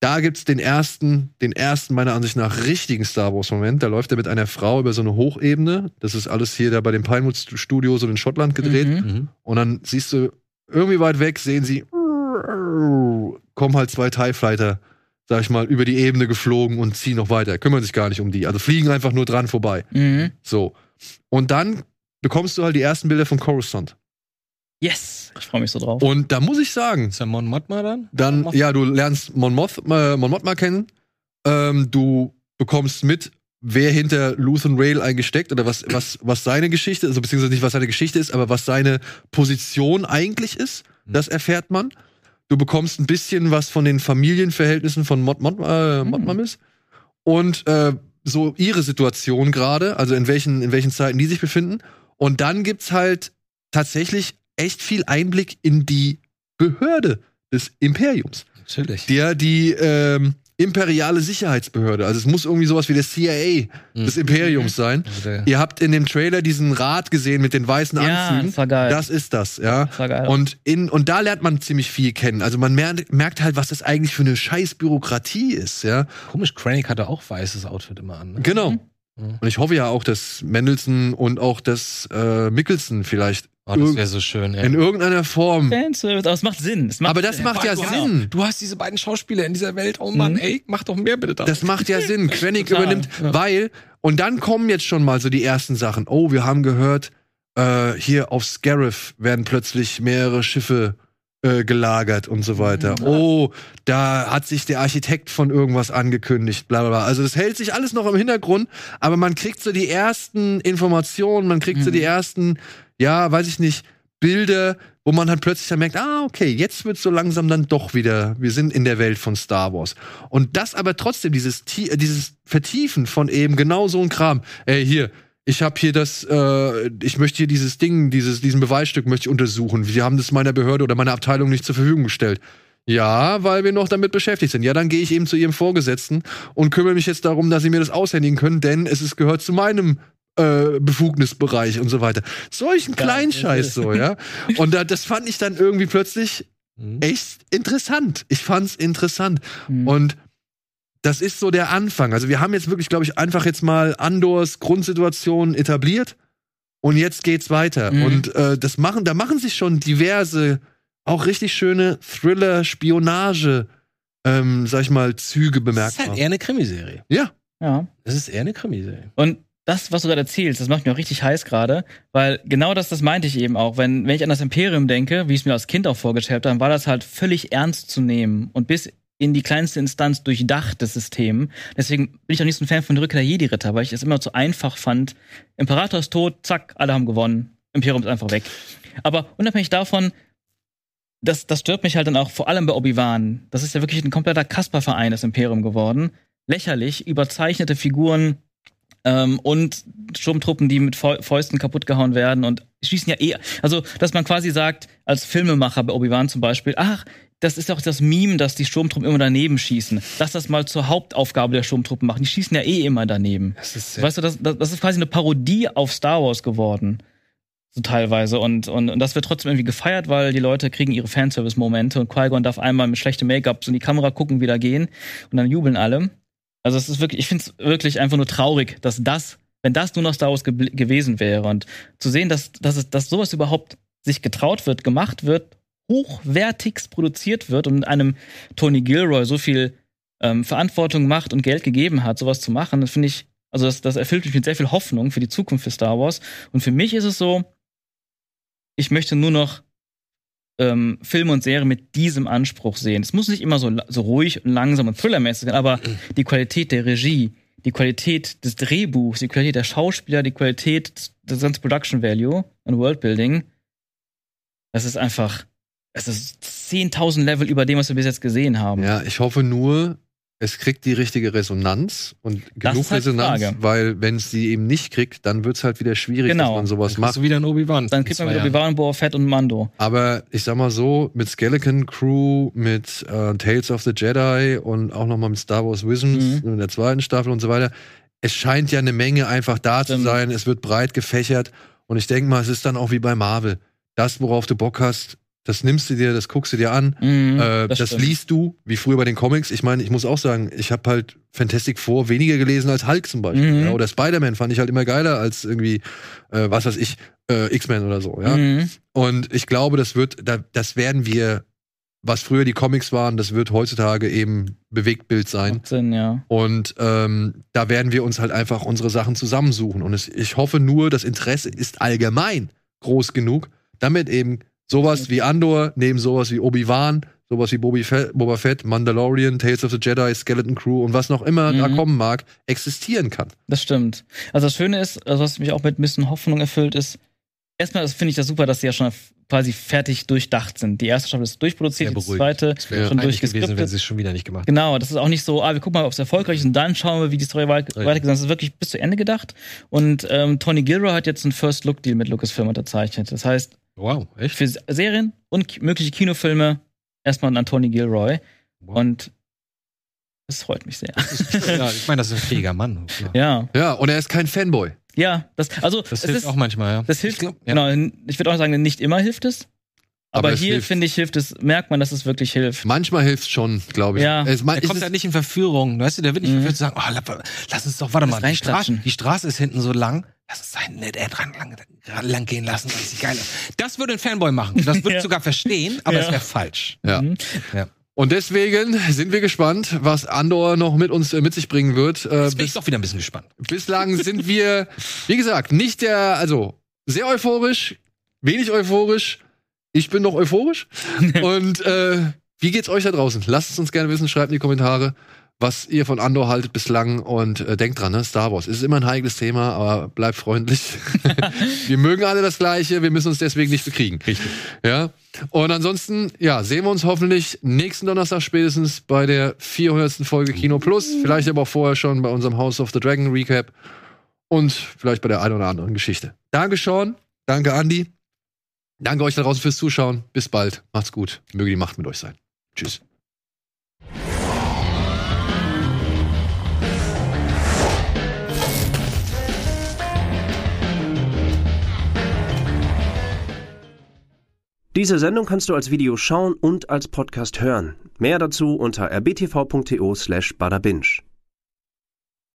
Da gibt's den ersten, den ersten meiner Ansicht nach richtigen Star Wars Moment. Da läuft er mit einer Frau über so eine Hochebene. Das ist alles hier da bei den Pinewood Studios und in Schottland gedreht. Mhm. Mhm. Und dann siehst du irgendwie weit weg, sehen sie, kommen halt zwei TIE Fighter, sag ich mal, über die Ebene geflogen und ziehen noch weiter. Kümmern sich gar nicht um die. Also fliegen einfach nur dran vorbei. Mhm. So. Und dann bekommst du halt die ersten Bilder von Coruscant. Yes! Ich freue mich so drauf. Und da muss ich sagen, Ist der Mon Mothma dann? dann, Mon ja, du lernst Mon, Moth, äh, Mon Mothma kennen. Ähm, du bekommst mit, wer hinter Luthen Rail eingesteckt oder was, was, was seine Geschichte, also beziehungsweise nicht, was seine Geschichte ist, aber was seine Position eigentlich ist. Mhm. Das erfährt man. Du bekommst ein bisschen was von den Familienverhältnissen von Mod, Mod, äh, Mhm. Modmamis. Und äh, so ihre Situation gerade, also in welchen, in welchen Zeiten die sich befinden. Und dann gibt's halt tatsächlich echt viel Einblick in die Behörde des Imperiums. Natürlich. Der die ähm, imperiale Sicherheitsbehörde. Also es muss irgendwie sowas wie der CIA des Mhm. Imperiums sein. Also Ihr habt in dem Trailer diesen Rat gesehen mit den weißen ja, Anzügen. das war geil. Das ist das, ja. das war geil. Und, in, und da lernt man ziemlich viel kennen. Also man merkt, merkt halt, was das eigentlich für eine scheiß Bürokratie ist, ja. komisch, Krennic hatte auch weißes Outfit immer an. Ne? Genau. Mhm. Und ich hoffe ja auch, dass Mendelssohn und auch das äh, Mickelson vielleicht Oh, das wäre so schön, ja. in irgendeiner Form. Fanservice, aber es macht Sinn. Es macht Aber das macht ja du Sinn. Du hast diese beiden Schauspieler in dieser Welt. Oh Mann, Mhm. ey, mach doch mehr bitte da. Das macht ja Sinn. Krennic übernimmt, ja. weil, und dann kommen jetzt schon mal so die ersten Sachen. Oh, wir haben gehört, äh, hier auf Scarif werden plötzlich mehrere Schiffe äh, gelagert und so weiter. Mhm. Oh, da hat sich der Architekt von irgendwas angekündigt, bla bla bla. Also das hält sich alles noch im Hintergrund, aber man kriegt so die ersten Informationen, man kriegt so Mhm. die ersten, ja, weiß ich nicht, Bilder, wo man halt plötzlich dann merkt, ah, okay, jetzt wird so langsam dann doch wieder, wir sind in der Welt von Star Wars. Und das aber trotzdem, dieses, äh, dieses Vertiefen von eben genau so ein Kram. Ey, hier, ich habe hier das, äh, ich möchte hier dieses Ding, dieses, diesen Beweisstück möchte ich untersuchen. Sie haben das meiner Behörde oder meiner Abteilung nicht zur Verfügung gestellt. Ja, weil wir noch damit beschäftigt sind. Ja, dann gehe ich eben zu ihrem Vorgesetzten und kümmere mich jetzt darum, dass sie mir das aushändigen können, denn es ist, gehört zu meinem äh, Befugnisbereich und so weiter. Solchen kleinen Scheiß so, ja. Und da, das fand ich dann irgendwie plötzlich Mhm. echt interessant. Ich fand's interessant. Mhm. Und das ist so der Anfang. Also wir haben jetzt wirklich, glaube ich, einfach jetzt mal Andors Grundsituation etabliert und jetzt geht's weiter. Mhm. Und äh, das machen, da machen sich schon diverse, auch richtig schöne Thriller, Spionage, ähm, sag ich mal, Züge Das ist bemerkbar. halt eher eine Krimiserie. ja, ja. Das ist eher eine Krimiserie. Und das, was du gerade erzählst, das macht mich auch richtig heiß gerade, weil genau das, das meinte ich eben auch. Wenn, wenn ich an das Imperium denke, wie ich es mir als Kind auch vorgestellt habe, dann war das halt völlig ernst zu nehmen und bis in die kleinste Instanz durchdachtes System. Deswegen bin ich auch nicht so ein Fan von Rückkehr der Jedi-Ritter, weil ich es immer zu einfach fand. Imperator ist tot, zack, alle haben gewonnen. Imperium ist einfach weg. Aber unabhängig davon, das, das stört mich halt dann auch vor allem bei Obi-Wan. Das ist ja wirklich ein kompletter Kasper-Verein, das Imperium geworden. Lächerlich, überzeichnete Figuren, ähm, und Sturmtruppen, die mit Fäu- Fäusten kaputtgehauen werden und schießen ja eh. Also, dass man quasi sagt, als Filmemacher bei Obi-Wan zum Beispiel, ach, das ist doch das Meme, dass die Sturmtruppen immer daneben schießen. Lass das mal zur Hauptaufgabe der Sturmtruppen machen. Die schießen ja eh immer daneben. Das ist Weißt du, das, das, das ist quasi eine Parodie auf Star Wars geworden. So teilweise. Und, und, und das wird trotzdem irgendwie gefeiert, weil die Leute kriegen ihre Fanservice-Momente und Qui-Gon darf einmal mit schlechtem Make-up so in die Kamera gucken, wieder gehen und dann jubeln alle. Also es ist wirklich, ich finde es wirklich einfach nur traurig, dass das, wenn das nur noch Star Wars gebl- gewesen wäre und zu sehen, dass, dass, es, dass sowas überhaupt sich getraut wird, gemacht wird, hochwertigst produziert wird und einem Tony Gilroy so viel ähm, Verantwortung, Macht und Geld gegeben hat, sowas zu machen, das finde ich, also das, das erfüllt mich mit sehr viel Hoffnung für die Zukunft für Star Wars. Und für mich ist es so, ich möchte nur noch ähm, Filme und Serien mit diesem Anspruch sehen. Es muss nicht immer so, so ruhig und langsam und thrillermäßig sein, aber die Qualität der Regie, die Qualität des Drehbuchs, die Qualität der Schauspieler, die Qualität des, ganzen Production Value und Worldbuilding, das ist einfach, es ist 10.000 Level über dem, was wir bis jetzt gesehen haben. Ja, ich hoffe nur, es kriegt die richtige Resonanz und Das genug halt Resonanz, Frage. weil wenn es die eben nicht kriegt, dann wird's halt wieder schwierig, Genau. dass man sowas Dann macht. kriegst du wieder ein Obi-Wan. Dann kriegt man wieder. Obi-Wan, Boba Fett und Mando. Aber ich sag mal so, mit Skeleton Crew, mit äh, Tales of the Jedi und auch nochmal mit Star Wars Visions Mhm. in der zweiten Staffel und so weiter, es scheint ja eine Menge einfach da zu Stimmt. sein. Es wird breit gefächert und ich denke mal, es ist dann auch wie bei Marvel. Das, worauf du Bock hast, das nimmst du dir, das guckst du dir an. Mhm, Äh, das stimmt. liest du, wie früher bei den Comics. Ich meine, ich muss auch sagen, ich habe halt Fantastic Four weniger gelesen als Hulk zum Beispiel. Mhm. Ja, oder Spider-Man fand ich halt immer geiler als irgendwie, äh, was weiß ich, äh, X-Men oder so. Ja? Mhm. Und ich glaube, das wird, da, das werden wir, was früher die Comics waren, das wird heutzutage eben Bewegtbild sein. Sinn, ja. Und ähm, da werden wir uns halt einfach unsere Sachen zusammensuchen. Und es, ich hoffe nur, das Interesse ist allgemein groß genug, damit eben sowas wie Andor, neben sowas wie Obi-Wan, sowas wie Bobi Fett, Boba Fett, Mandalorian, Tales of the Jedi, Skeleton Crew und was noch immer da Mhm. kommen mag, existieren kann. Das stimmt. Also das Schöne ist, also was mich auch mit ein bisschen Hoffnung erfüllt, ist, erstmal finde ich das super, dass sie ja schon quasi fertig durchdacht sind. Die erste Staffel ist durchproduziert, die zweite schon peinlich gewesen, wenn durchgeskriptet. sie es schon wieder nicht gemacht. Genau, das ist auch nicht so, ah, wir gucken mal, ob es erfolgreich ist und dann schauen wir, wie die Story weit- weitergeht. Das ist wirklich bis zu Ende gedacht. Und ähm, Tony Gilroy hat jetzt einen First-Look-Deal mit Lucasfilm unterzeichnet. Das heißt, Wow, echt? für Serien und mögliche Kinofilme erstmal an Tony Gilroy. Wow. Und es freut mich sehr. ja, ich meine, das ist ein fähiger Mann. Ja. ja, Ja, und er ist kein Fanboy. ja, das, also, Das es hilft ist, auch manchmal, ja. Das hilft, Ich glaub, ja. genau. Ich würde auch sagen, nicht immer hilft es. Aber, Aber es hier, finde ich, hilft es, merkt man, dass es wirklich hilft. Manchmal hilft schon, glaube ich. Ja. Es, man, Der es kommt ist- halt nicht in Verführung. Weißt du, der wird nicht Mhm. verführt zu sagen, oh, la- lass uns doch, warte Das mal, die Straße, die Straße ist hinten so lang. Lass uns da hinten nicht dran lang, lang gehen lassen, weil sie geil ist. Das würde ein Fanboy machen. Das würde Ja. ich sogar verstehen, aber Ja. es wäre falsch. ja. Mhm. Und deswegen sind wir gespannt, was Andor noch mit uns äh, mit sich bringen wird. Äh, Jetzt bin bis, ich doch wieder ein bisschen gespannt. bislang sind wir, wie gesagt, nicht der, also sehr euphorisch, wenig euphorisch. Ich bin noch euphorisch. Und äh, wie geht's euch da draußen? Lasst es uns gerne wissen, schreibt in die Kommentare, was ihr von Andor haltet bislang und äh, denkt dran, ne? Star Wars ist immer ein heikles Thema, aber bleibt freundlich. wir mögen alle das Gleiche, wir müssen uns deswegen nicht bekriegen. Richtig. Ja. Und ansonsten, ja, sehen wir uns hoffentlich nächsten Donnerstag spätestens bei der 400. Folge Kino Plus. Vielleicht aber auch vorher schon bei unserem House of the Dragon Recap. Und vielleicht bei der einen oder anderen Geschichte. Danke, Sean. Danke, Andy. Danke euch da draußen fürs Zuschauen. Bis bald. Macht's gut. Möge die Macht mit euch sein. Tschüss. Diese Sendung kannst du als Video schauen und als Podcast hören. Mehr dazu unter rbtv.to slash badabinch.